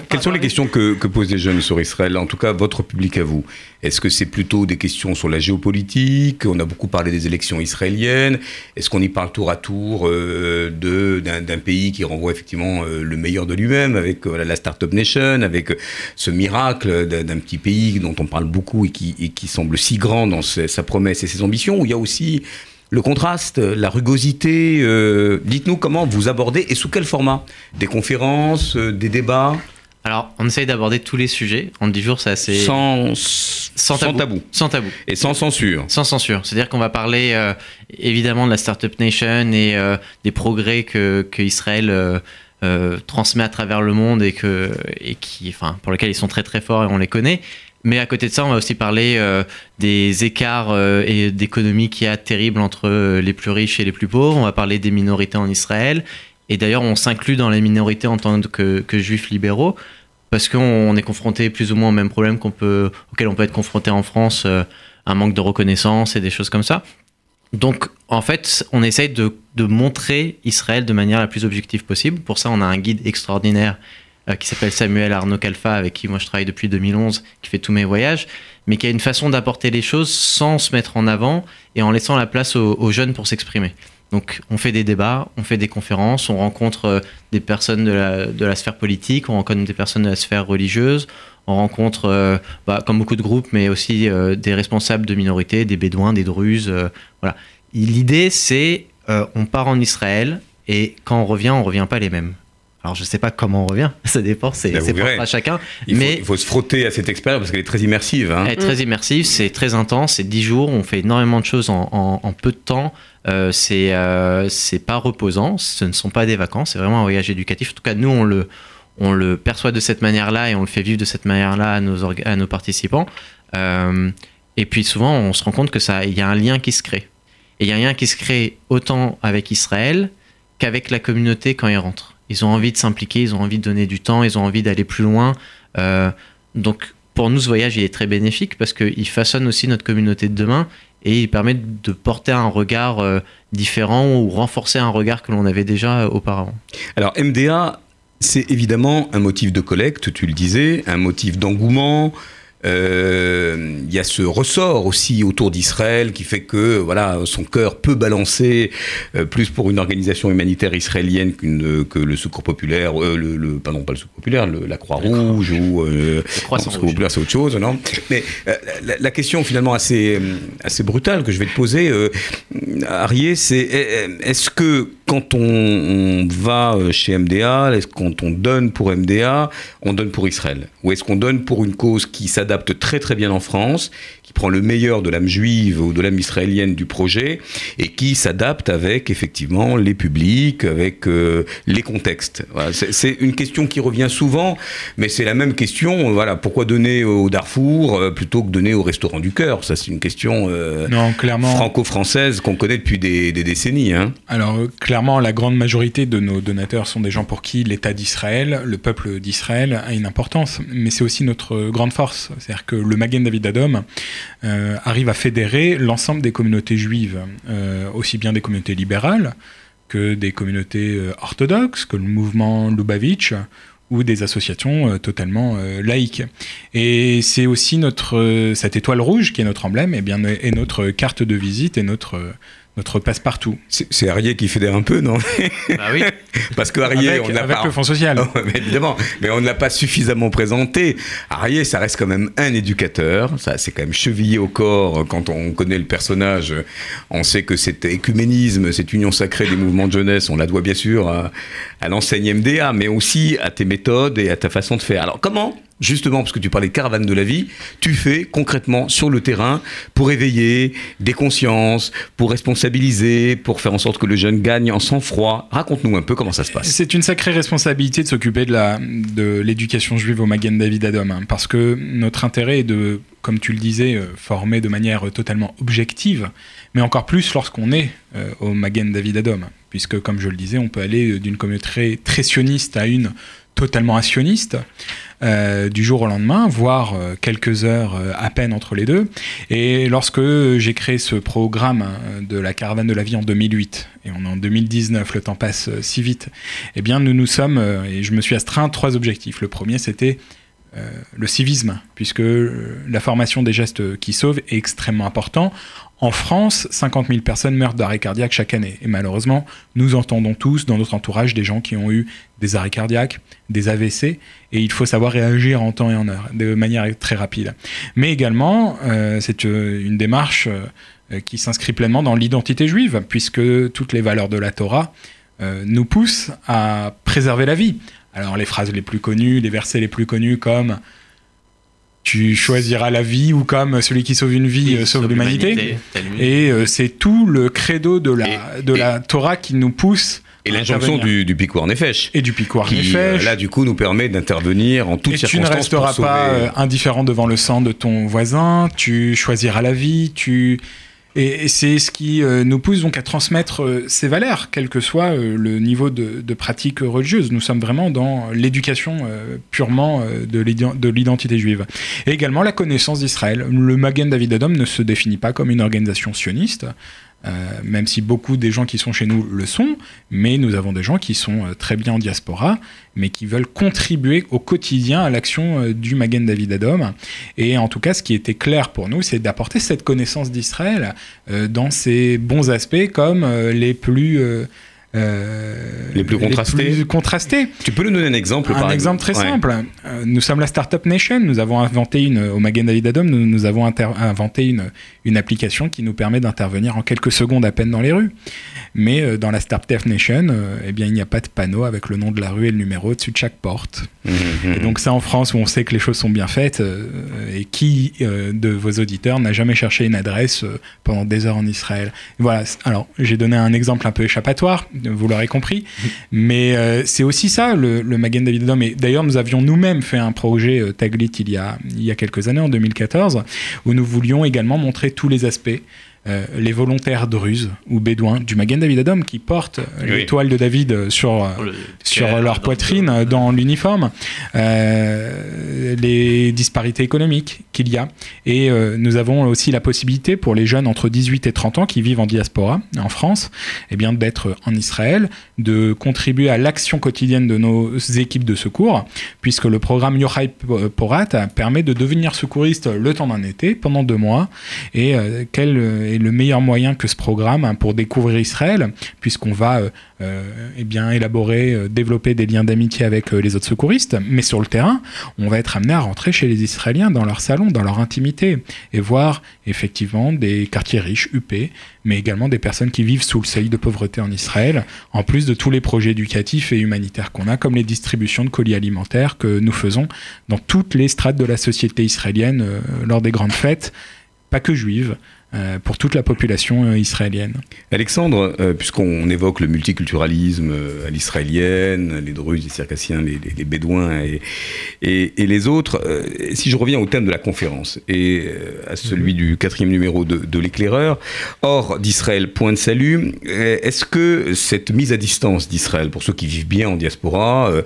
Quelles sont les questions que, que posent les jeunes sur Israël En tout cas, votre public à vous? Est-ce que c'est plutôt des questions sur la géopolitique? On a beaucoup parlé des élections israéliennes. Est-ce qu'on y parle tour à tour euh, de- d'un d'un pays qui renvoie effectivement euh, le meilleur de lui-même, avec euh, la Startup Nation, avec euh, ce miracle d'un d'un petit pays dont on parle beaucoup et qui, et qui semble si grand dans ses- sa promesse et ses ambitions, où il y a aussi le contraste, la rugosité. euh, Dites-nous comment vous abordez et sous quel format? Des conférences, euh, des débats? Alors, on essaye d'aborder tous les sujets. En 10 jours, c'est assez. sans, sans sans tabou. tabou. Sans tabou. et sans censure. Sans censure. C'est-à-dire qu'on va parler euh, évidemment de la Startup Nation et des progrès que, que Israël transmet à travers le monde et, que, et qui, enfin, pour lesquels ils sont très très forts et on les connaît. Mais à côté de ça, on va aussi parler euh, des écarts euh, et d'économie qu'il y a terribles entre euh, les plus riches et les plus pauvres. On va parler des minorités en Israël. Et d'ailleurs, on s'inclut dans les minorités en tant que, juifs libéraux parce qu'on on est confronté plus ou moins au même problème qu'on peut, auquel on peut être confronté en France, un manque de reconnaissance et des choses comme ça. Donc, en fait, on essaye de montrer Israël de manière la plus objective possible. Pour ça, on a un guide extraordinaire euh, qui s'appelle Samuel Arnaud Kalfa, avec qui moi je travaille depuis 2011, qui fait tous mes voyages, mais qui a une façon d'apporter les choses sans se mettre en avant et en laissant la place aux, jeunes pour s'exprimer. Donc, on fait des débats, on fait des conférences, on rencontre euh, des personnes de la, sphère politique, on rencontre des personnes de la sphère religieuse, on rencontre, euh, bah, comme beaucoup de groupes, mais aussi des responsables de minorités, des bédouins, des druzes. voilà. L'idée, c'est on part en Israël et quand on revient, on revient pas les mêmes. Alors, je sais pas comment on revient, ça dépend, c'est c'est propre à chacun. Il faut, mais il faut se frotter à cette expérience parce qu'elle est très immersive. hein. elle est très immersive, c'est très intense, c'est 10 jours, on fait énormément de choses en, en- en peu de temps. Euh, c'est euh, c'est pas reposant, ce ne sont pas des vacances, c'est vraiment un voyage éducatif. En tout cas, nous, on le, on le perçoit de cette manière-là et on le fait vivre de cette manière-là à nos, orga- à nos participants. Euh, Et puis souvent, on se rend compte que ça, il y a un lien qui se crée. Et il y a un lien qui se crée autant avec Israël qu'avec la communauté quand ils rentrent. Ils ont envie de s'impliquer, ils ont envie de donner du temps, ils ont envie d'aller plus loin. Euh, donc pour nous, ce voyage, il est très bénéfique parce qu'il façonne aussi notre communauté de demain et il permet de porter un regard euh, différent ou renforcer un regard que l'on avait déjà euh, auparavant. Alors MDA, c'est évidemment un motif de collecte, tu le disais, un motif d'engouement. Euh, Il y a ce ressort aussi autour d'Israël qui fait que voilà son cœur peut balancer euh, plus pour une organisation humanitaire israélienne qu'une que le Secours populaire, euh, le, le pardon pas le Secours populaire, le- la Croix Rouge ou le Secours populaire c'est autre chose, non. Mais la, la question finalement assez assez brutale que je vais te poser, Arié, c'est est-ce que quand on, on va chez MDA, est-ce quand on donne pour MDA, on donne pour Israël? Ou est-ce qu'on donne pour une cause qui s'adapte très très bien en France, prend le meilleur de l'âme juive ou de l'âme israélienne du projet, et qui s'adapte avec effectivement les publics, avec euh, les contextes Voilà, c'est- une question qui revient souvent, mais c'est la même question. Voilà, pourquoi donner au Darfour euh, plutôt que donner au Restaurant du Cœur? Ça, c'est une question euh, franco-française qu'on connaît depuis des, des décennies. Hein. Alors clairement, la grande majorité de nos donateurs sont des gens pour qui l'État d'Israël, le peuple d'Israël a une importance, mais c'est aussi notre grande force. C'est-à-dire que le Magen David Adom euh, arrive à fédérer l'ensemble des communautés juives, euh, aussi bien des communautés libérales que des communautés euh, orthodoxes, que le mouvement Lubavitch ou des associations totalement laïques. Et c'est aussi notre cette étoile rouge qui est notre emblème, et est notre carte de visite et notre notre passe-partout. C'est Arié qui fédère un peu, non? Bah oui. Parce que Arié, avec, on n'a avec pas. le Fonds social. Oh, mais évidemment, mais on ne l'a pas suffisamment présenté. Arié, ça reste quand même un éducateur. Ça, c'est quand même chevillé au corps. Quand on connaît le personnage, on sait que cet écuménisme, cette union sacrée des mouvements de jeunesse, on la doit bien sûr à, à l'enseigne MDA, mais aussi à tes méthodes et à ta façon de faire. Alors, comment Justement, parce que tu parlais de caravane de la vie, tu fais concrètement sur le terrain pour éveiller des consciences, pour responsabiliser, pour faire en sorte que le jeune gagne en sang-froid. Raconte-nous un peu comment ça se passe. C'est une sacrée responsabilité de s'occuper de l'éducation juive au Magen David Adom, hein, parce que notre intérêt est de, comme tu le disais, euh, former de manière totalement objective, mais encore plus lorsqu'on est euh, au Magen David Adom, puisque comme je le disais, on peut aller euh, d'une communauté très sioniste à une totalement assioniste euh, du jour au lendemain, voire euh, quelques heures euh, à peine entre les deux. Et lorsque j'ai créé ce programme hein, de la caravane de la vie en 2008, et on est en 2019, le temps passe si vite, eh bien nous nous sommes, et je me suis astreint trois objectifs. Le premier, c'était le civisme, puisque la formation des gestes qui sauvent est extrêmement important. En France, 50 000 personnes meurent d'arrêt cardiaque chaque année. Et malheureusement, nous entendons tous dans notre entourage des gens qui ont eu des arrêts cardiaques, des AVC, et il faut savoir réagir en temps et en heure, de manière très rapide. Mais également, euh, c'est euh, une démarche euh, qui s'inscrit pleinement dans l'identité juive, puisque toutes les valeurs de la Torah nous poussent à préserver la vie. Alors les phrases les plus connues, les versets les plus connus comme tu choisiras la vie ou comme celui qui sauve une vie euh, sauve l'humanité. Et euh, c'est tout le credo de la, Et- de et- la Torah qui nous pousse Et l'injonction du, du Piquoir Nefesh. et du piquoir qui, Nefesh. euh, là, du coup, nous permet d'intervenir en toutes et tu ne circonstances. resteras pas euh, indifférent devant le sang de ton voisin, tu choisiras la vie, tu... Et, c'est ce qui euh, nous pousse donc à transmettre euh, ces valeurs, quel que soit euh, le niveau de, de pratique religieuse. Nous sommes vraiment dans l'éducation purement de l'identité juive. Et également la connaissance d'Israël. Le Magen David Adom ne se définit pas comme une organisation sioniste, euh, même si beaucoup des gens qui sont chez nous le sont, mais nous avons des gens qui sont euh, très bien en diaspora, mais qui veulent contribuer au quotidien à l'action euh, du Magen David Adom. Et en tout cas, ce qui était clair pour nous, c'est d'apporter cette connaissance d'Israël dans ses bons aspects comme les plus... euh, Les plus contrastés. plus contrastés. Tu peux nous donner un exemple Un par exemple? très Ouais. simple. Euh, nous sommes la Startup Nation. Nous avons inventé une, au Magen David Adom, nous, nous avons inventé une, une application qui nous permet d'intervenir en quelques secondes à peine dans les rues. Mais euh, dans la Startup Nation, eh bien, il n'y a pas de panneau avec le nom de la rue et le numéro au-dessus de chaque porte. Mhm, Et donc ça en France où on sait que les choses sont bien faites et qui de vos auditeurs n'a jamais cherché une adresse pendant des heures en Israël. Voilà, alors j'ai donné un exemple un peu échappatoire, vous l'aurez compris. Mais euh, c'est aussi ça, le, le Magen David Adom. Et d'ailleurs, nous avions nous-mêmes fait un projet euh, Taglit il y, a, il y a quelques années, en 2014, où nous voulions également montrer tous les aspects. euh, les volontaires druzes ou bédouins du Magen David Adom qui portent Oui. l'étoile de David sur, Le sur leur dans poitrine dans l'uniforme, euh, les disparités économiques qu'il y a. Et euh, nous avons aussi la possibilité pour les jeunes entre 18 et 30 ans qui vivent en diaspora en France, eh bien d'être en Israël, de contribuer à l'action quotidienne de nos équipes de secours, puisque le programme Yochai Porat permet de devenir secouriste le temps d'un été pendant deux mois. Et euh, quel est le meilleur moyen que ce programme pour découvrir Israël, puisqu'on va euh, eh bien, élaborer, euh, développer des liens d'amitié avec euh, les autres secouristes, mais sur le terrain, on va être amené à rentrer chez les Israéliens dans leur salon, dans leur intimité, et voir effectivement des quartiers riches, huppés, mais également des personnes qui vivent sous le seuil de pauvreté en Israël, en plus de tous les projets éducatifs et humanitaires qu'on a, comme les distributions de colis alimentaires que nous faisons dans toutes les strates de la société israélienne euh, lors des grandes fêtes, pas que juives, euh, pour toute la population euh, israélienne. Alexandre, euh, puisqu'on évoque le multiculturalisme euh, à l'israélienne, les Druzes, les Circassiens, les, les- les Bédouins et, et- et les autres, euh, si je reviens au thème de la conférence et euh, à celui du quatrième numéro de, de l'éclaireur, hors d'Israël, point de salut, euh, est-ce que cette mise à distance d'Israël, pour ceux qui vivent bien en diaspora euh,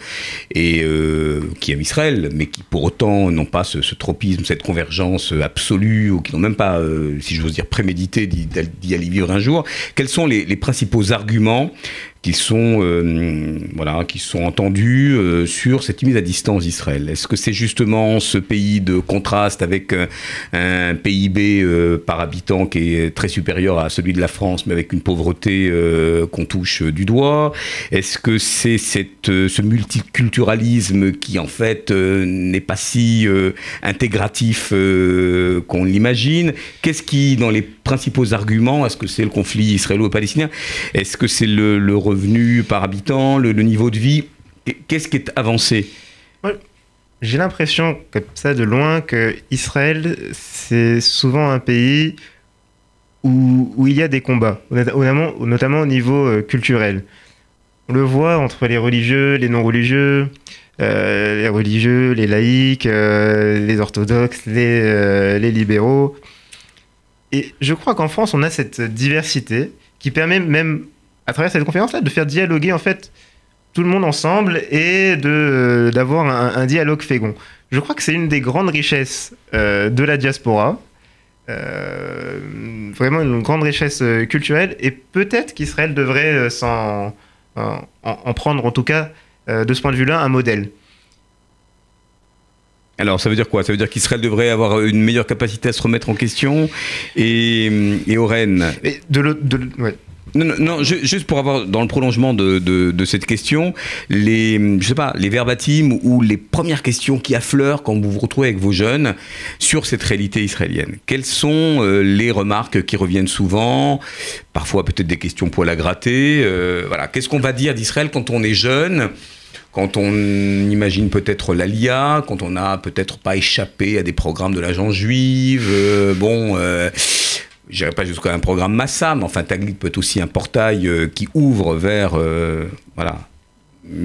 et euh, qui aiment Israël, mais qui pour autant n'ont pas ce, ce tropisme, cette convergence absolue, ou qui n'ont même pas, euh, si dire, prémédité d'y aller vivre un jour, quels sont les principaux arguments qui sont, euh, voilà, sont entendus euh, sur cette mise à distance d'Israël. Est-ce que c'est justement ce pays de contraste avec euh, un PIB par habitant qui est très supérieur à celui de la France, mais avec une pauvreté qu'on touche du doigt? Est-ce que c'est cette, ce multiculturalisme qui en fait n'est pas si intégratif qu'on l'imagine? Qu'est-ce qui, dans les principaux arguments, est-ce que c'est le conflit israélo-palestinien? Est-ce que c'est le, le revenu par habitant, le, niveau de vie Qu'est-ce qui est avancé? J'ai l'impression, comme ça de loin, que Israël, c'est souvent un pays où, où il y a des combats, notamment, notamment au niveau euh, culturel. On le voit entre les religieux, les non-religieux, euh, les religieux, les laïcs, euh, les orthodoxes, les, les libéraux. Et je crois qu'en France, on a cette diversité qui permet même, à travers cette conférence-là, de faire dialoguer en fait tout le monde ensemble et de d'avoir un, un dialogue fécond. Je crois que c'est une des grandes richesses euh, de la diaspora. Euh, vraiment une grande richesse euh, culturelle et peut-être qu'Israël devrait euh, s'en en, en prendre en tout cas euh, de ce point de vue-là un modèle. Alors, ça veut dire quoi? Ça veut dire qu'Israël devrait avoir une meilleure capacité à se remettre en question et, et Oren Et de l'autre, de, ouais. Non, non, non, ju- juste pour avoir dans le prolongement de, de, de cette question, les, je sais pas, les verbatims ou les premières questions qui affleurent quand vous vous retrouvez avec vos jeunes sur cette réalité israélienne. Quelles sont euh, les remarques qui reviennent souvent? Parfois peut-être des questions poil à gratter. euh, voilà, qu'est-ce qu'on va dire d'Israël quand on est jeune? Quand on imagine peut-être l'ALIA, quand on n'a peut-être pas échappé à des programmes de l'agence juive, euh, bon, euh, je dirais pas jusqu'à un programme Massa, mais enfin Taglit peut être aussi un portail euh, qui ouvre vers, euh, voilà,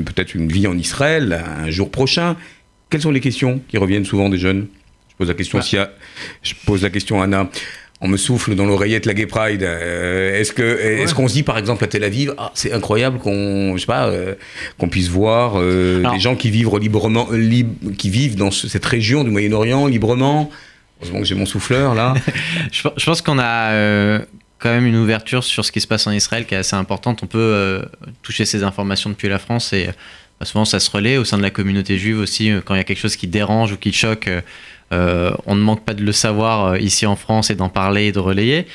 peut-être une vie en Israël un jour prochain. Quelles sont les questions qui reviennent souvent des jeunes? Je pose la question à, je pose la question Anna. On me souffle dans l'oreillette la Gay Pride. Euh, est-ce que, est-ce qu'on se dit par exemple à Tel Aviv, ah, c'est incroyable qu'on, je sais pas, qu'on puisse voir des gens qui vivent librement, lib- qui vivent dans ce- cette région du Moyen-Orient librement? Heureusement que j'ai mon souffleur là. Je, pense qu'on a euh, quand même une ouverture sur ce qui se passe en Israël qui est assez importante. On peut euh, toucher ces informations depuis la France et euh, souvent ça se relaie au sein de la communauté juive aussi. quand il y a quelque chose qui dérange ou qui choque, on ne manque pas de le savoir ici en France et d'en parler et de relayer.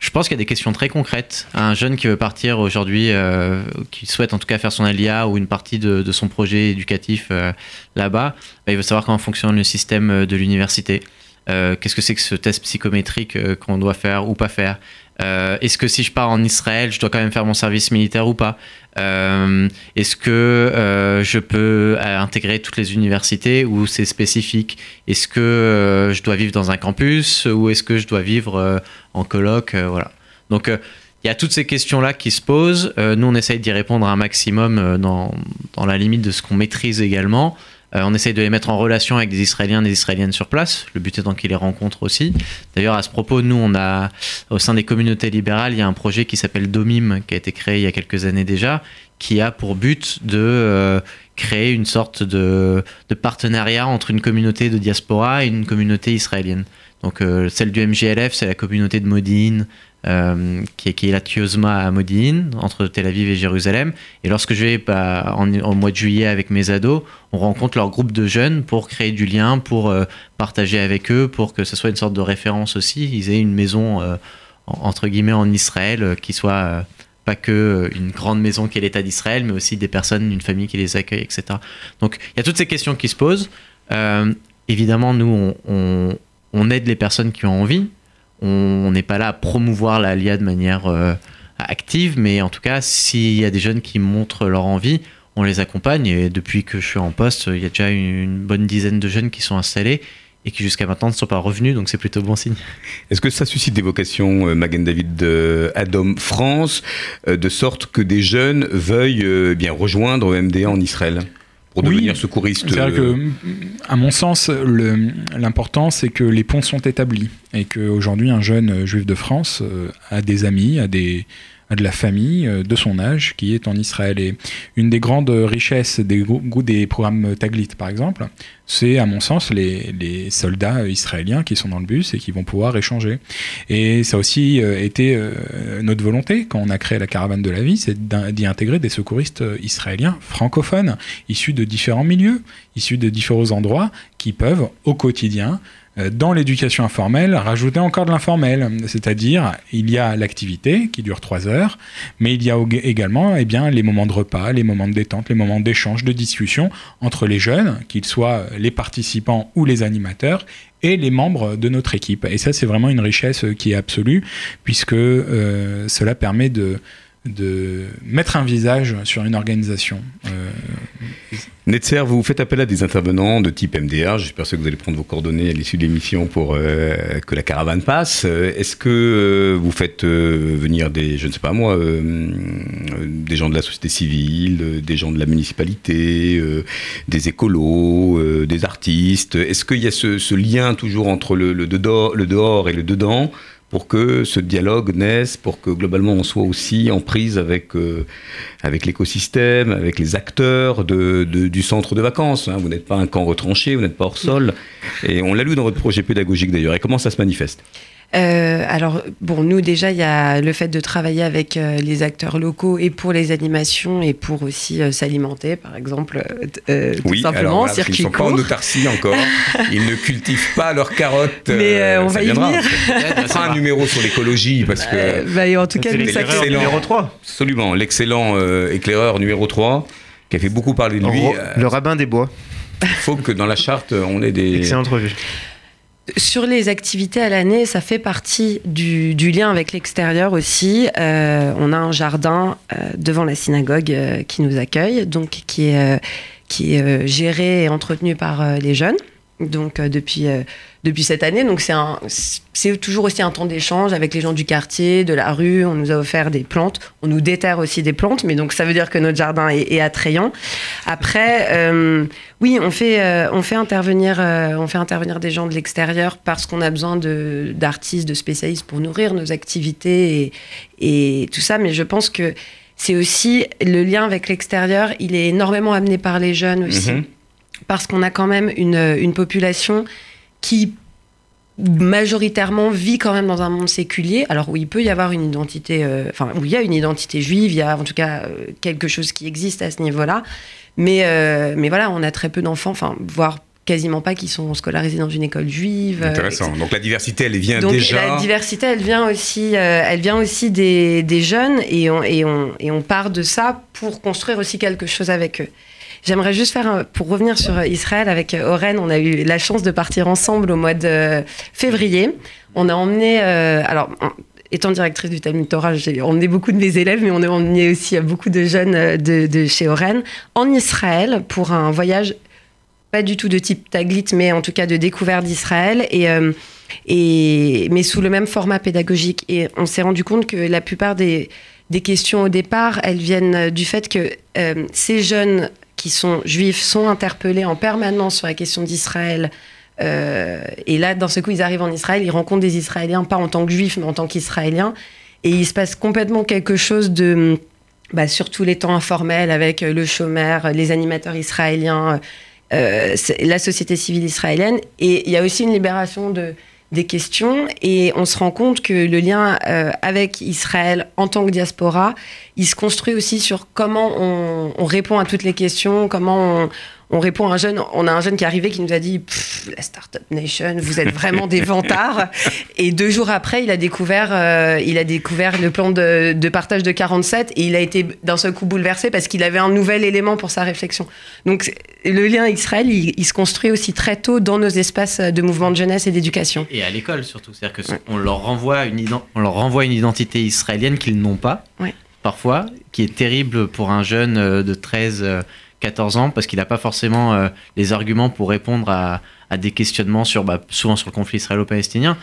Je pense qu'il y a des questions très concrètes. Un jeune qui veut partir aujourd'hui, euh, qui souhaite en tout cas faire son alia ou une partie de, son projet éducatif euh, là-bas, bah, il veut savoir comment fonctionne le système euh, de l'université. Qu'est-ce que c'est que ce test psychométrique qu'on doit faire ou pas faire? Euh, Est-ce que si je pars en Israël, je dois quand même faire mon service militaire ou pas Euh, Est-ce que euh, je peux intégrer toutes les universités ou c'est spécifique Est-ce que je dois vivre dans un campus ou est-ce que je dois vivre en coloc Euh, Voilà. Donc il y a toutes ces questions-là qui se posent. Nous, on essaye d'y répondre un maximum dans, dans la limite de ce qu'on maîtrise également. Euh, on essaye de les mettre en relation avec des Israéliens, des Israéliennes sur place. Le but étant qu'ils les rencontrent aussi. D'ailleurs, à ce propos, nous, on a, au sein des communautés libérales, il y a un projet qui s'appelle Domim, qui a été créé il y a quelques années déjà, qui a pour but de euh, créer une sorte de, de partenariat entre une communauté de diaspora et une communauté israélienne. Donc, euh, celle du MGLF, c'est la communauté de Modine, euh, qui, est, la Tiozma à Modine, entre Tel Aviv et Jérusalem. Et lorsque je vais bah, en, mois de juillet avec mes ados, on rencontre leur groupe de jeunes pour créer du lien, pour euh, partager avec eux, pour que ce soit une sorte de référence aussi. Ils aient une maison, euh, en- entre guillemets, en Israël, qui soit pas que une grande maison qui est l'État d'Israël, mais aussi des personnes, une famille qui les accueille, etc. Donc il y a toutes ces questions qui se posent. Évidemment, nous, on aide les personnes qui ont envie. On n'est pas là à promouvoir la LIA de manière euh, active, mais en tout cas, s'il y a des jeunes qui montrent leur envie, on les accompagne. Et depuis que je suis en poste, il y a déjà une bonne dizaine de jeunes qui sont installés et qui jusqu'à maintenant ne sont pas revenus, donc c'est plutôt bon signe. Est-ce que ça suscite des vocations, euh, Magen David Adom France, euh, de sorte que des jeunes veuillent euh, bien rejoindre MDA en Israël? Pour Oui. devenir secouristes C'est-à-dire euh, que, à mon sens, l'important, c'est que les ponts sont établis et qu'aujourd'hui, un jeune euh, juif de France euh, a des amis, a, des, de la famille euh, de son âge qui est en Israël. Et une des grandes richesses des, des programmes Taglit, par exemple, c'est, à mon sens, les, les soldats israéliens qui sont dans le bus et qui vont pouvoir échanger. Et ça a aussi euh, été euh, notre volonté quand on a créé la caravane de la vie, c'est d'y intégrer des secouristes euh, israéliens francophones, issus de différents milieux, issus de différents endroits, qui peuvent au quotidien, euh, dans l'éducation informelle, rajouter encore de l'informel. C'est-à-dire, il y a l'activité qui dure trois heures, mais il y a également eh bien, les moments de repas, les moments de détente, les moments d'échange, de discussion entre les jeunes, qu'ils soient les participants ou les animateurs, et les membres de notre équipe. Et ça, c'est vraiment une richesse euh, qui est absolue, puisque euh, cela permet de, de mettre un visage sur une organisation. Euh, Netzer, vous faites appel à des intervenants de type MDR. J'espère que vous allez prendre vos coordonnées à l'issue de l'émission pour euh, que la caravane passe. Euh, Est-ce que euh, vous faites venir des, je ne sais pas moi, des gens de la société civile, des gens de la municipalité, des écolos, des artistes? Est-ce qu'il y a ce, lien toujours entre le, le dehors et le dedans pour que ce dialogue naisse, pour que globalement on soit aussi en prise avec, euh, avec l'écosystème, avec les acteurs de, du centre de vacances. hein. Vous n'êtes pas un camp retranché, vous n'êtes pas hors sol. Et on l'a lu dans votre projet pédagogique d'ailleurs. Et comment ça se manifeste? Euh, alors, bon, nous déjà, il y a le fait de travailler avec euh, les acteurs locaux et pour les animations et pour aussi euh, s'alimenter, par exemple, euh, euh, tout Oui, simplement, alors voilà, circuit qu'ils ne sont pas en autarcie encore. Ils ne cultivent pas leurs carottes. Mais, euh, on ça va y viendra. venir. Un numéro sur l'écologie parce que... Bah, et en tout cas, numéro 3. Absolument, l'excellent euh, éclaireur numéro 3 qui a fait beaucoup parler de lui. Le rabbin des bois. Il faut que dans la charte, on ait des... Excellente revue. Sur les activités à l'année, ça fait partie du, lien avec l'extérieur aussi. Euh, on a un jardin euh, devant la synagogue euh, qui nous accueille, donc qui est, qui est géré et entretenu par les jeunes. Donc depuis depuis cette année, donc c'est un c'est toujours aussi un temps d'échange avec les gens du quartier, de la rue. On nous a offert des plantes, on nous déterre aussi des plantes, mais donc ça veut dire que notre jardin est, est attrayant. Après, euh, oui, on fait, euh, on fait intervenir, euh, on fait intervenir des gens de l'extérieur parce qu'on a besoin de d'artistes, de spécialistes pour nourrir nos activités et, et tout ça. Mais je pense que c'est aussi le lien avec l'extérieur. Il est énormément amené par les jeunes aussi, Mhm. parce qu'on a quand même une, une population qui majoritairement vit quand même dans un monde séculier, alors où il peut y avoir une identité, euh, enfin où il y a une identité juive, il y a en tout cas euh, quelque chose qui existe à ce niveau-là, mais euh, mais voilà, on a très peu d'enfants, enfin voire quasiment pas qui sont scolarisés dans une école juive. Intéressant. Donc la diversité, elle vient donc déjà. la diversité, elle vient aussi, elle vient aussi des, des jeunes et on, et, on, et on part de ça pour construire aussi quelque chose avec eux. J'aimerais juste faire, pour revenir sur Israël, avec euh, Oren, on a eu la chance de partir ensemble au mois de février. On a emmené, euh, alors, étant directrice du Talmud Torah, j'ai emmené beaucoup de mes élèves, mais on a emmené aussi euh, beaucoup de jeunes de, chez Oren en Israël pour un voyage pas du tout de type Taglit, mais en tout cas de découverte d'Israël, et, mais sous le même format pédagogique. Et on s'est rendu compte que la plupart des, questions au départ, elles viennent du fait que ces jeunes qui sont juifs sont interpellés en permanence sur la question d'Israël. Euh, et là, d'un seul coup, ils arrivent en Israël, ils rencontrent des Israéliens, pas en tant que juifs, mais en tant qu'Israéliens. Et il se passe complètement quelque chose de, bah, surtout les temps informels avec le chômeur, les animateurs israéliens, euh, la société civile israélienne. Et il y a aussi une libération de, des questions et on se rend compte que le lien euh, avec Israël en tant que diaspora, il se construit aussi sur comment on, on répond à toutes les questions, comment on, on répond à un jeune. On a un jeune qui est arrivé qui nous a dit la Startup Nation, vous êtes vraiment des vantards. Et deux jours après, il a découvert, euh, il a découvert le plan de, de partage de 47 et il a été d'un seul coup bouleversé parce qu'il avait un nouvel élément pour sa réflexion. Donc le lien Israël, il, il se construit aussi très tôt dans nos espaces de mouvement de jeunesse et d'éducation. Et à l'école surtout, c'est-à-dire que on leur renvoie une ident- on leur renvoie une identité israélienne qu'ils n'ont pas. Ouais. Parfois, qui est terrible pour un jeune euh, de 13 euh, 14 ans parce qu'il n'a pas forcément euh, les arguments pour répondre à, à des questionnements sur bah, souvent sur le conflit israélo-palestinien.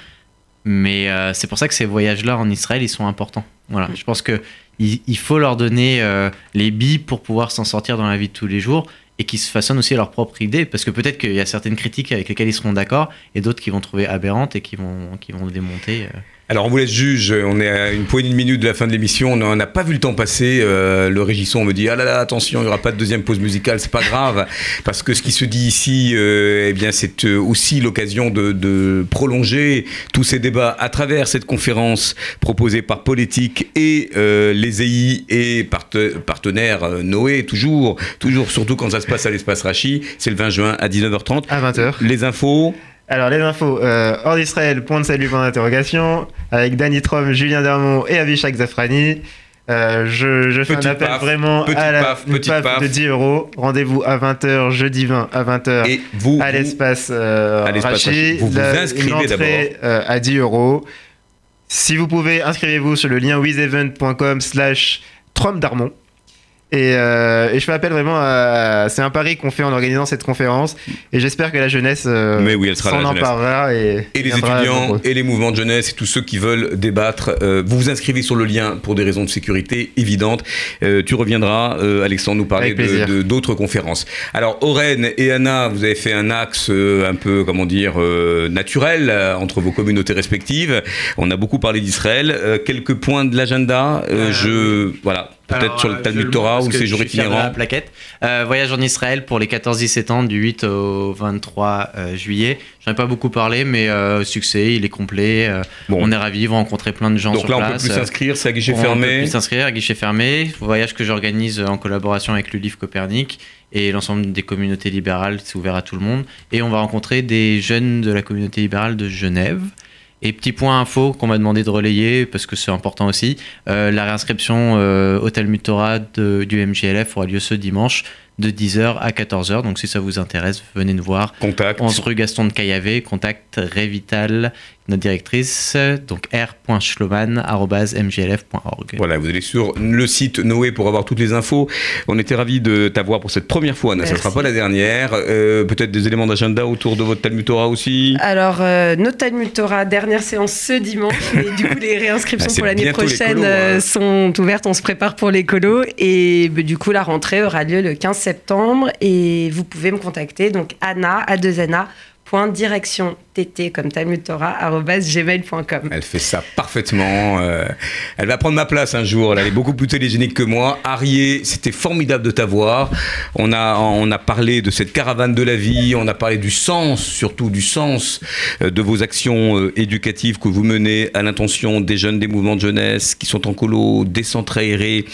Mais euh, c'est pour ça que ces voyages-là en Israël, ils sont importants. Voilà, je pense que il, il faut leur donner euh, les billes pour pouvoir s'en sortir dans la vie de tous les jours et qu'ils se façonnent aussi leur propre idée parce que peut-être qu'il y a certaines critiques avec lesquelles ils seront d'accord et d'autres qui vont trouver aberrantes et qui vont qui vont démonter. euh. Alors on vous laisse juge, on est à une poignée de minutes de la fin de l'émission, on n'a pas vu le temps passer, euh, le régisson me dit ah là là attention il n'y aura pas de deuxième pause musicale, c'est pas grave, parce que ce qui se dit ici, euh, eh bien c'est euh, aussi l'occasion de, de prolonger tous ces débats à travers cette conférence proposée par Politique et euh, les EI et parte- partenaires euh, Noé, toujours, toujours surtout quand ça se passe à l'espace Rachi, c'est le 20 juin à 19h30. À 20h. Les infos Alors, les infos, euh, hors d'Israël, point de salut, point d'interrogation, avec Danny Trom, Julien Dermont et Avishak Zafrani. Euh, je, je fais un appel paf, vraiment à la paf, petite paf paf. de 10 euros. Rendez-vous à 20h, jeudi 20 à 20h et vous, à l'espace euh, Rachi. Vous vous La- inscrivez euh, à 10 euros. Si vous pouvez, inscrivez-vous sur le lien wizevent.com slash Trom Darmon. Et, euh, et je fais appel vraiment à... C'est un pari qu'on fait en organisant cette conférence. Et j'espère que la jeunesse euh, Mais oui, elle sera s'en emparera. Et, et les étudiants et les mouvements de jeunesse et tous ceux qui veulent débattre. euh, vous vous inscrivez sur le lien pour des raisons de sécurité évidentes. Euh, tu reviendras, euh, Alexandre, nous parler de- d'autres conférences. Alors, Oren et Anna, vous avez fait un axe euh, un peu, comment dire, euh, naturel euh, entre vos communautés respectives. On a beaucoup parlé d'Israël. Euh, quelques points de l'agenda. Euh, Euh, je, voilà, peut-être sur euh, le je Talmud Torah ou séjour itinérant. la plaquette. Euh, voyage en Israël pour les 14-17 ans du 8 au 23 euh, juillet. J'en ai pas beaucoup parlé, mais euh, succès, il est complet. euh, Bon. On est ravis, vont rencontrer plein de gens Donc sur là, on peut plus euh, s'inscrire, c'est à guichet on peut fermé. plus s'inscrire à guichet fermé. Voyage que j'organise en collaboration avec le livre Copernic et l'ensemble des communautés libérales, c'est ouvert à tout le monde. Et on va rencontrer des jeunes de la communauté libérale de Genève. Et petit point info qu'on m'a demandé de relayer, parce que c'est important aussi, euh, la réinscription euh, Talmud Torah de- du MJLF aura lieu ce dimanche de 10h à 14h. Donc si ça vous intéresse, venez nous voir. Contact. 11 rue Gaston de Caillavé, contact Révital, notre directrice, donc r.schloman.mglf.org. Voilà, vous allez sur le site Noé pour avoir toutes les infos. On était ravis de t'avoir pour cette première fois, Anna. Ça ne sera pas la dernière. Euh, Peut-être des éléments d'agenda autour de votre Talmud Torah aussi. Alors, euh, notre Talmud Torah, dernière séance ce dimanche. Et du coup, les réinscriptions Ah, c'est pour l'année prochaine colos, euh, hein. sont ouvertes. On se prépare pour les colos. Et bah, du coup, la rentrée aura lieu le 15 septembre. Et vous pouvez me contacter. Donc, Anna, a 2 Anna, point direction tt comme Talmud Torah, gmail.com. Elle fait ça parfaitement. euh, elle va prendre ma place un jour. Elle est beaucoup plus télégénique que moi. Arié, c'était formidable de t'avoir. On a, on a parlé de cette caravane de la vie. On a parlé du sens, surtout du sens euh, de vos actions euh, éducatives que vous menez à l'intention des jeunes des mouvements de jeunesse qui sont en colo, aérés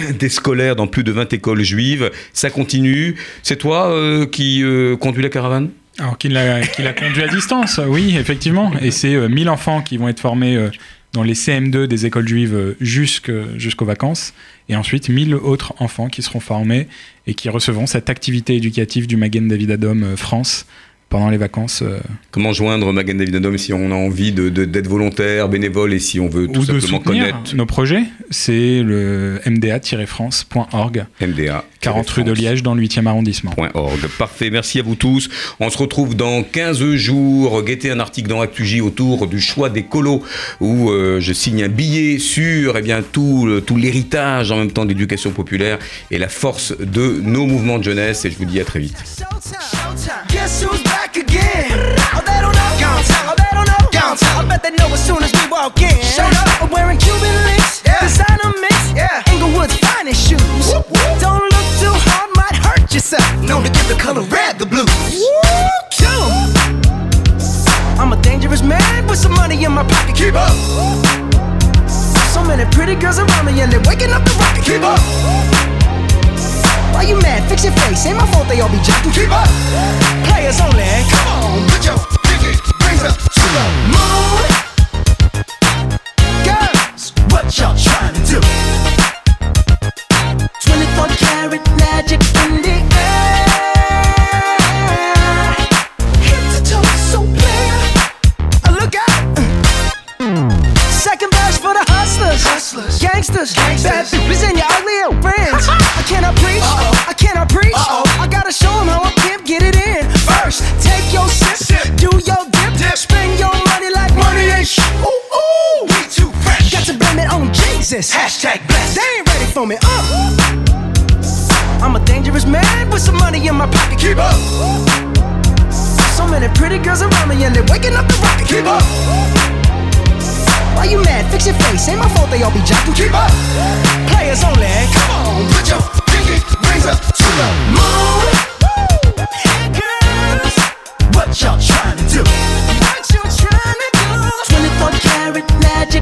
des scolaires dans plus de 20 écoles juives. Ça continue. C'est toi euh, qui euh, conduis la caravane? Alors qu'il l'a conduit à distance, oui, effectivement. Et c'est euh, 1000 enfants qui vont être formés euh, dans les CM2 des écoles juives jusqu'aux vacances. Et ensuite, 1000 autres enfants qui seront formés et qui recevront cette activité éducative du Magen David Adom France pendant les vacances. euh, Comment joindre Magan David Adom si on a envie de- de- d'être volontaire, bénévole et si on veut tout ou de simplement soutenir connaître nos projets, c'est le mda-france.org, MDA 40 rue de Liège dans le 8e arrondissement. Org. Parfait, merci à vous tous. On se retrouve dans 15 jours. Guettez un article dans ActuJ autour du choix des colos où euh, je signe un billet sur eh bien, tout, le- tout l'héritage en même temps de l'éducation populaire et la force de nos mouvements de jeunesse. Et je vous dis à très vite. Back again? Oh, they don't know. Tell. Oh, they don't know. Tell. I bet they know as soon as we walk in. Showed up. I'm wearing Cuban links. Yeah. Designer mix. Yeah. Inglewood's finest shoes. Don't look too hard, might hurt yourself. Known to give the color red the blues. Kill 'em. I'm a dangerous man with some money in my pocket. Keep up. So many pretty girls around me and they're waking up the rocket. Keep up. Why you mad? Fix your face. Ain't my fault they all be jocking. Keep up. Players only. Come on, put your pinky rings up to the moon. Girls, what y'all trying to do? 24 karat magic in the hustlers, hustlers, gangsters, bad bitches and your ugly old friends. I cannot preach, I cannot preach. I gotta show 'em how a pimp get it in. First, take your sip, sip. do your dip, spend your money like money ain't sh- Ooh, ooh, we too fresh. Got to blame it on Jesus. Hashtag blessed. They ain't ready for me. Uh. I'm a dangerous man with some money in my pocket. Keep up. So many pretty girls around me and they're waking up the rocket. Keep up. Why you mad? Fix your face. Ain't my fault they all be jocking. Keep up. Players only. Come on, put your pinky rings up to the moon. Girls, what y'all trying to do? What you trying to do? 24 karat magic